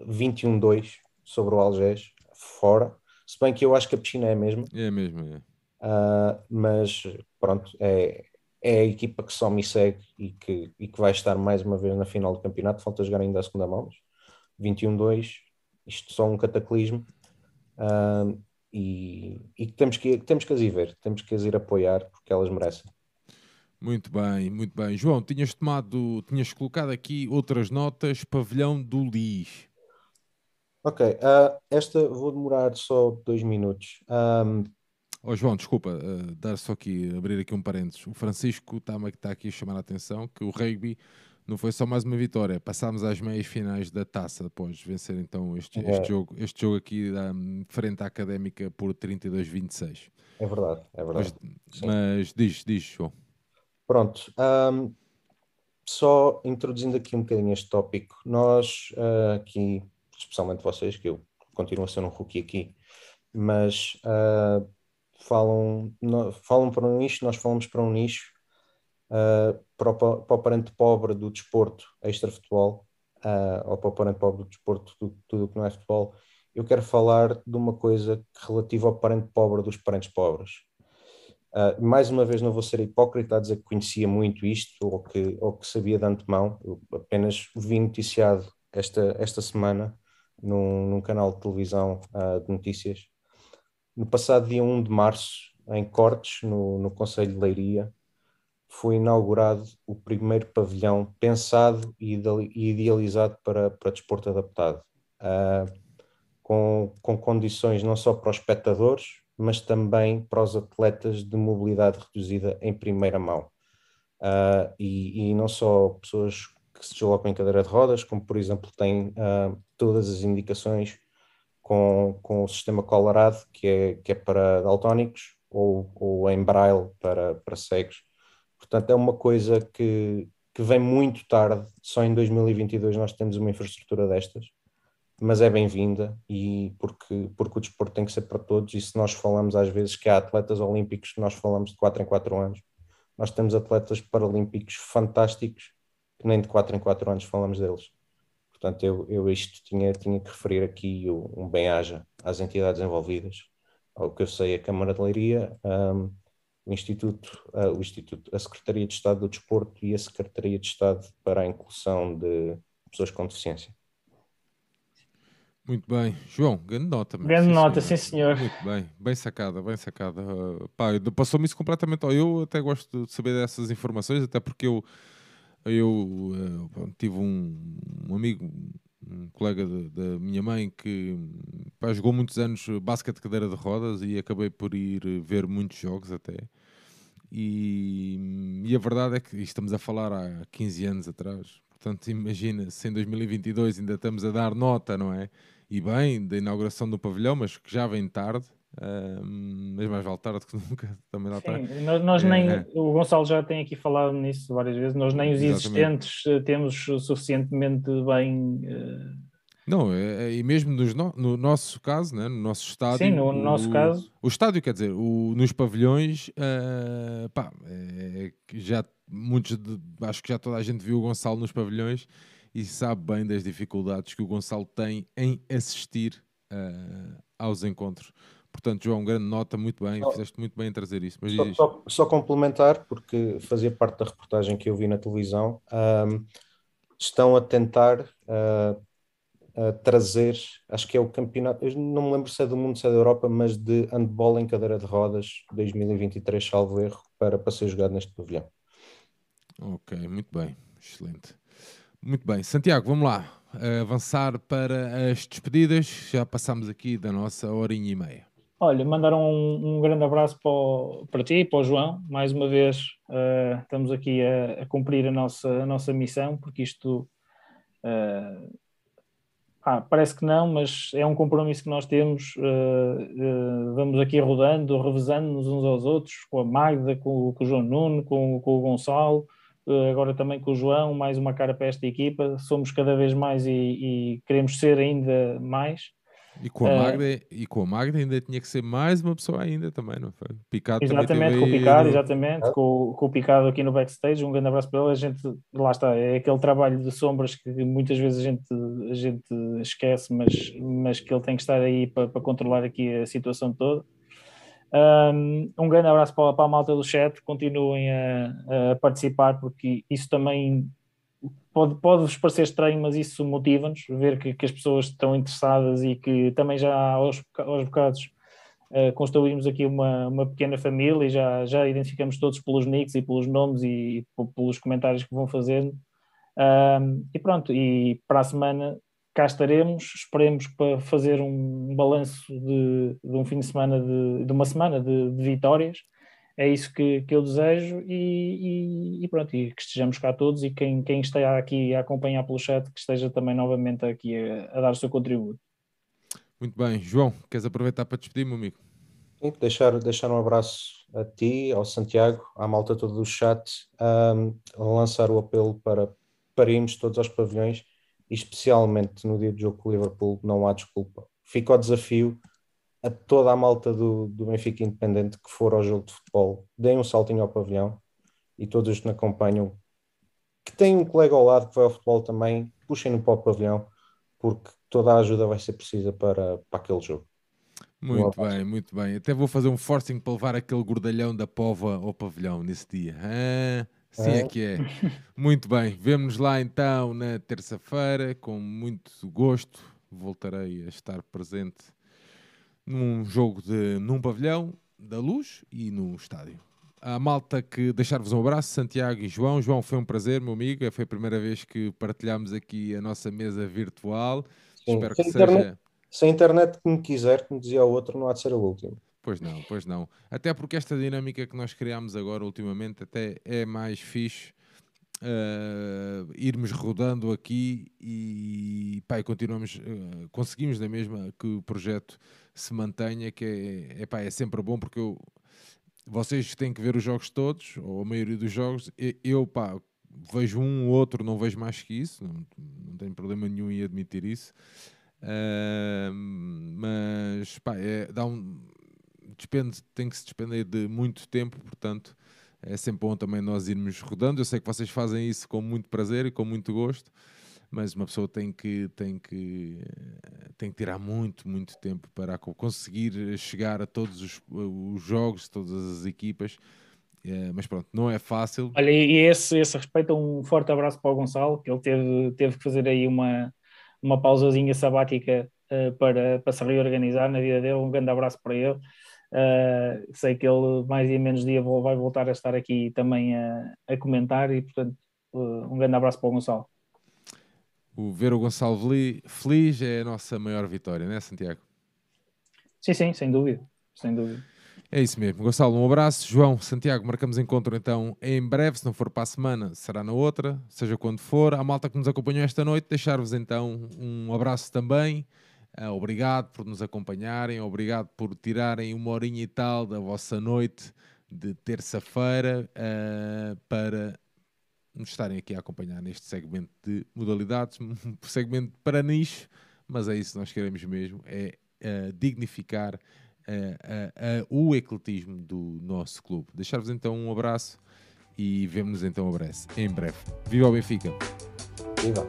21-2 sobre o Algés, fora. Se bem que eu acho que a piscina é a mesma. É a mesma, é. Uh, mas pronto, é, é a equipa que só me segue e que, e que vai estar mais uma vez na final do campeonato. Falta jogar ainda a segunda mão, 21-2, isto só um cataclismo. Uh, e, e temos, que, temos que as ir ver, temos que as ir apoiar porque elas merecem. Muito bem, muito bem. João, tinhas tomado, tinhas colocado aqui outras notas, pavilhão do Lis. Ok, uh, esta vou demorar só dois minutos. Um, Oh, João, desculpa, uh, dar só aqui, abrir aqui um parênteses. O Francisco está tá aqui a chamar a atenção que o rugby não foi só mais uma vitória, passámos às meias finais da taça após vencer então este, é. este jogo, este jogo aqui um, frente à académica por 32-26. É verdade, é verdade. Mas, mas diz, diz, João. Pronto, um, só introduzindo aqui um bocadinho este tópico, nós uh, aqui, especialmente vocês, que eu continuo a ser um rookie aqui, mas uh, falam, no, falam para um nicho, nós falamos para um nicho, uh, para, o, para o parente pobre do desporto extra-futebol, uh, ou para o parente pobre do desporto, do, tudo o que não é futebol, eu quero falar de uma coisa relativa ao parente pobre dos parentes pobres. Uh, mais uma vez, não vou ser hipócrita a dizer que conhecia muito isto ou que, ou que sabia de antemão, eu apenas vi noticiado esta, esta semana num, num canal de televisão uh, de notícias no passado dia 1 de março, em Cortes, no, no Conselho de Leiria, foi inaugurado o primeiro pavilhão pensado e idealizado para, para desporto adaptado, uh, com, com condições não só para os espectadores, mas também para os atletas de mobilidade reduzida em primeira mão. Uh, e, e, não só pessoas que se deslocam em cadeira de rodas, como por exemplo têm uh, todas as indicações com, com o sistema Colorado, que é, que é para daltónicos, ou, ou em braille para, para cegos. Portanto, é uma coisa que, que vem muito tarde, só em 2022 nós temos uma infraestrutura destas, mas é bem-vinda e porque, porque o desporto tem que ser para todos e se nós falamos às vezes que há atletas olímpicos nós falamos de 4 em 4 anos, nós temos atletas paralímpicos fantásticos que nem de 4 em 4 anos falamos deles. Portanto, eu, eu isto tinha, tinha que referir aqui um bem-aja às entidades envolvidas. Ao que eu sei, a Câmara de Leiria, um, o Instituto, uh, o Instituto, a Secretaria de Estado do Desporto e a Secretaria de Estado para a Inclusão de Pessoas com Deficiência. Muito bem. João, grande nota. Grande sim, nota, senhor. sim senhor. Muito bem, bem sacada, bem sacada. Uh, passou-me isso completamente. Eu até gosto de saber dessas informações, até porque eu eu uh, tive um, um, amigo, um colega da minha mãe que pá, jogou muitos anos basquete de cadeira de rodas e acabei por ir ver muitos jogos até. E, e a verdade é que estamos a falar há 15 anos atrás. Portanto, imagina se em 2022 ainda estamos a dar nota, não é? E bem, da inauguração do pavilhão, mas que já vem tarde. Uh, mas mais vale tarde que nunca também lá Sim, nós, nós é, nem, é. o Gonçalo já tem aqui falado nisso várias vezes, nós nem os Exatamente. existentes eh, temos suficientemente bem uh... Não, é, é, e mesmo nos no, no, nosso caso, né, no nosso estádio. Sim, no, o, nosso caso. O estádio, quer dizer, o, nos pavilhões, uh, pá, é, já muitos, de, acho que já toda a gente viu o Gonçalo nos pavilhões e sabe bem das dificuldades que o Gonçalo tem em assistir uh, aos encontros Portanto, João, grande nota, muito bem, Só- fizeste muito bem em trazer isso. Mas Só, só- só complementar, porque fazia parte da reportagem que eu vi na televisão, ahm, estão a tentar ah, a trazer, acho que é o campeonato, eu não me lembro se é do mundo, se é da Europa, mas de handball em cadeira de rodas 2023, salvo erro, para, para ser jogado neste pavilhão. Ok, muito bem, excelente. Muito bem, Santiago, vamos lá. eh, avançar para as despedidas. Já passámos aqui da nossa horinha e meia. Olha, mandaram um, um grande abraço para, o- para ti e para o João. Mais uma vez, eh, estamos aqui a, a cumprir a nossa, a nossa missão, porque isto eh, ah, parece que não, mas é um compromisso que nós temos. eh, eh, vamos aqui rodando, revezando-nos uns aos outros, com a Magda, com, com o João Nuno, com, com o Gonçalo, eh, agora também com o João, mais uma cara para esta equipa. Somos cada vez mais e, e queremos ser ainda mais. E com, a Eh, Magda, e com a Magda ainda tinha que ser mais uma pessoa ainda também, não foi? Picado Exatamente, com o Picado, no- exatamente, com, o- com o Picado aqui no backstage, um grande abraço para ele, a gente, lá está, é aquele trabalho de sombras que muitas vezes a gente, a gente esquece, mas, mas que ele tem que estar aí para, para controlar aqui a situação toda. Um, um grande abraço para, para a malta do chat, continuem a, a participar, porque isso também pode, pode vos parecer estranho, mas isso motiva-nos, ver que, que as pessoas estão interessadas e que também já aos, aos bocados Uh, construímos aqui uma, uma pequena família e já, já identificamos todos pelos nicks e pelos nomes e, e pelos comentários que vão fazendo. E pronto, e para a semana cá estaremos, esperemos para fazer um balanço de, de um fim de semana, de, de uma semana de, de vitórias. É isso que, que eu desejo e, e- e pronto, e que estejamos cá todos e quem, quem está aqui a acompanhar pelo chat, que esteja também novamente aqui a, a dar o seu contributo. Muito bem, João, queres aproveitar para despedir, meu amigo? Sim, deixar, deixar um abraço a ti, ao Santiago, à malta toda do chat, ahm, lançar o apelo para, para irmos todos aos pavilhões e especialmente no dia do jogo com o Liverpool, não há desculpa. Fica o desafio a toda a malta do, do Benfica Independente que for ao jogo de futebol, deem um saltinho ao pavilhão e todos os que me acompanham, que têm um colega ao lado que vai ao futebol também, puxem-no para o pavilhão, porque toda a ajuda vai ser precisa para, para aquele jogo. Muito abraço. bem, muito bem. Até vou fazer um forcing para levar aquele gordalhão da pova ao pavilhão nesse dia. Ah, sim é Ah. que é. Muito bem, vemo-nos lá então na terça-feira, com muito gosto. Voltarei a estar presente num jogo de, num pavilhão da luz e no estádio. A malta que deixar-vos um abraço, Santiago e João. João, foi um prazer, meu amigo. Foi a primeira vez que partilhámos aqui a nossa mesa virtual. Sim. Espero que Sem seja. internet. Se a internet que me quiser, como dizia o outro, não há de ser a última. Pois não, pois não. Até porque esta dinâmica que nós criamos agora ultimamente até é mais fixe eh, irmos rodando aqui e, pá, continuamos, eh, conseguimos da mesma que o projeto se mantenha, que é, epá, é sempre bom porque eu, vocês têm que ver os jogos todos, ou a maioria dos jogos, eu pá, vejo um ou outro, não vejo mais que isso, não, não tenho problema nenhum em admitir isso. Ah, mas pá, é, dá um, despende, tem que se despender de muito tempo, portanto é sempre bom também nós irmos rodando. Eu sei que vocês fazem isso com muito prazer e com muito gosto, mas uma pessoa tem que, tem que, eh, tem que tirar muito, muito tempo para co- conseguir chegar a todos os, os jogos, todas as equipas. Eh, mas pronto, não é fácil. Olha, e esse, esse respeito, um forte abraço para o Gonçalo, que ele teve, teve que fazer aí uma, uma pausazinha sabática eh, para, para se reorganizar na vida dele. Um grande abraço para ele. Eh, sei que ele, mais e menos dia, vai voltar a estar aqui também a, a comentar e, portanto, eh, um grande abraço para o Gonçalo. O ver o Gonçalo feliz é a nossa maior vitória, não é, Santiago? Sim, sim, sem dúvida. Sem dúvida. É isso mesmo. Gonçalo, um abraço. João, Santiago, marcamos encontro então em breve. Se não for para a semana, será na outra, seja quando for. A malta que nos acompanhou esta noite, deixar-vos então um abraço também. Ah, obrigado por nos acompanharem, obrigado por tirarem uma horinha e tal da vossa noite de terça-feira ah, para nos estarem aqui a acompanhar neste segmento de modalidades, um segmento para nicho, mas é isso que nós queremos mesmo, é ah, dignificar eh, o ecletismo do nosso clube. Deixar-vos então um abraço e vemos então. Em breve. Viva o Benfica! Viva!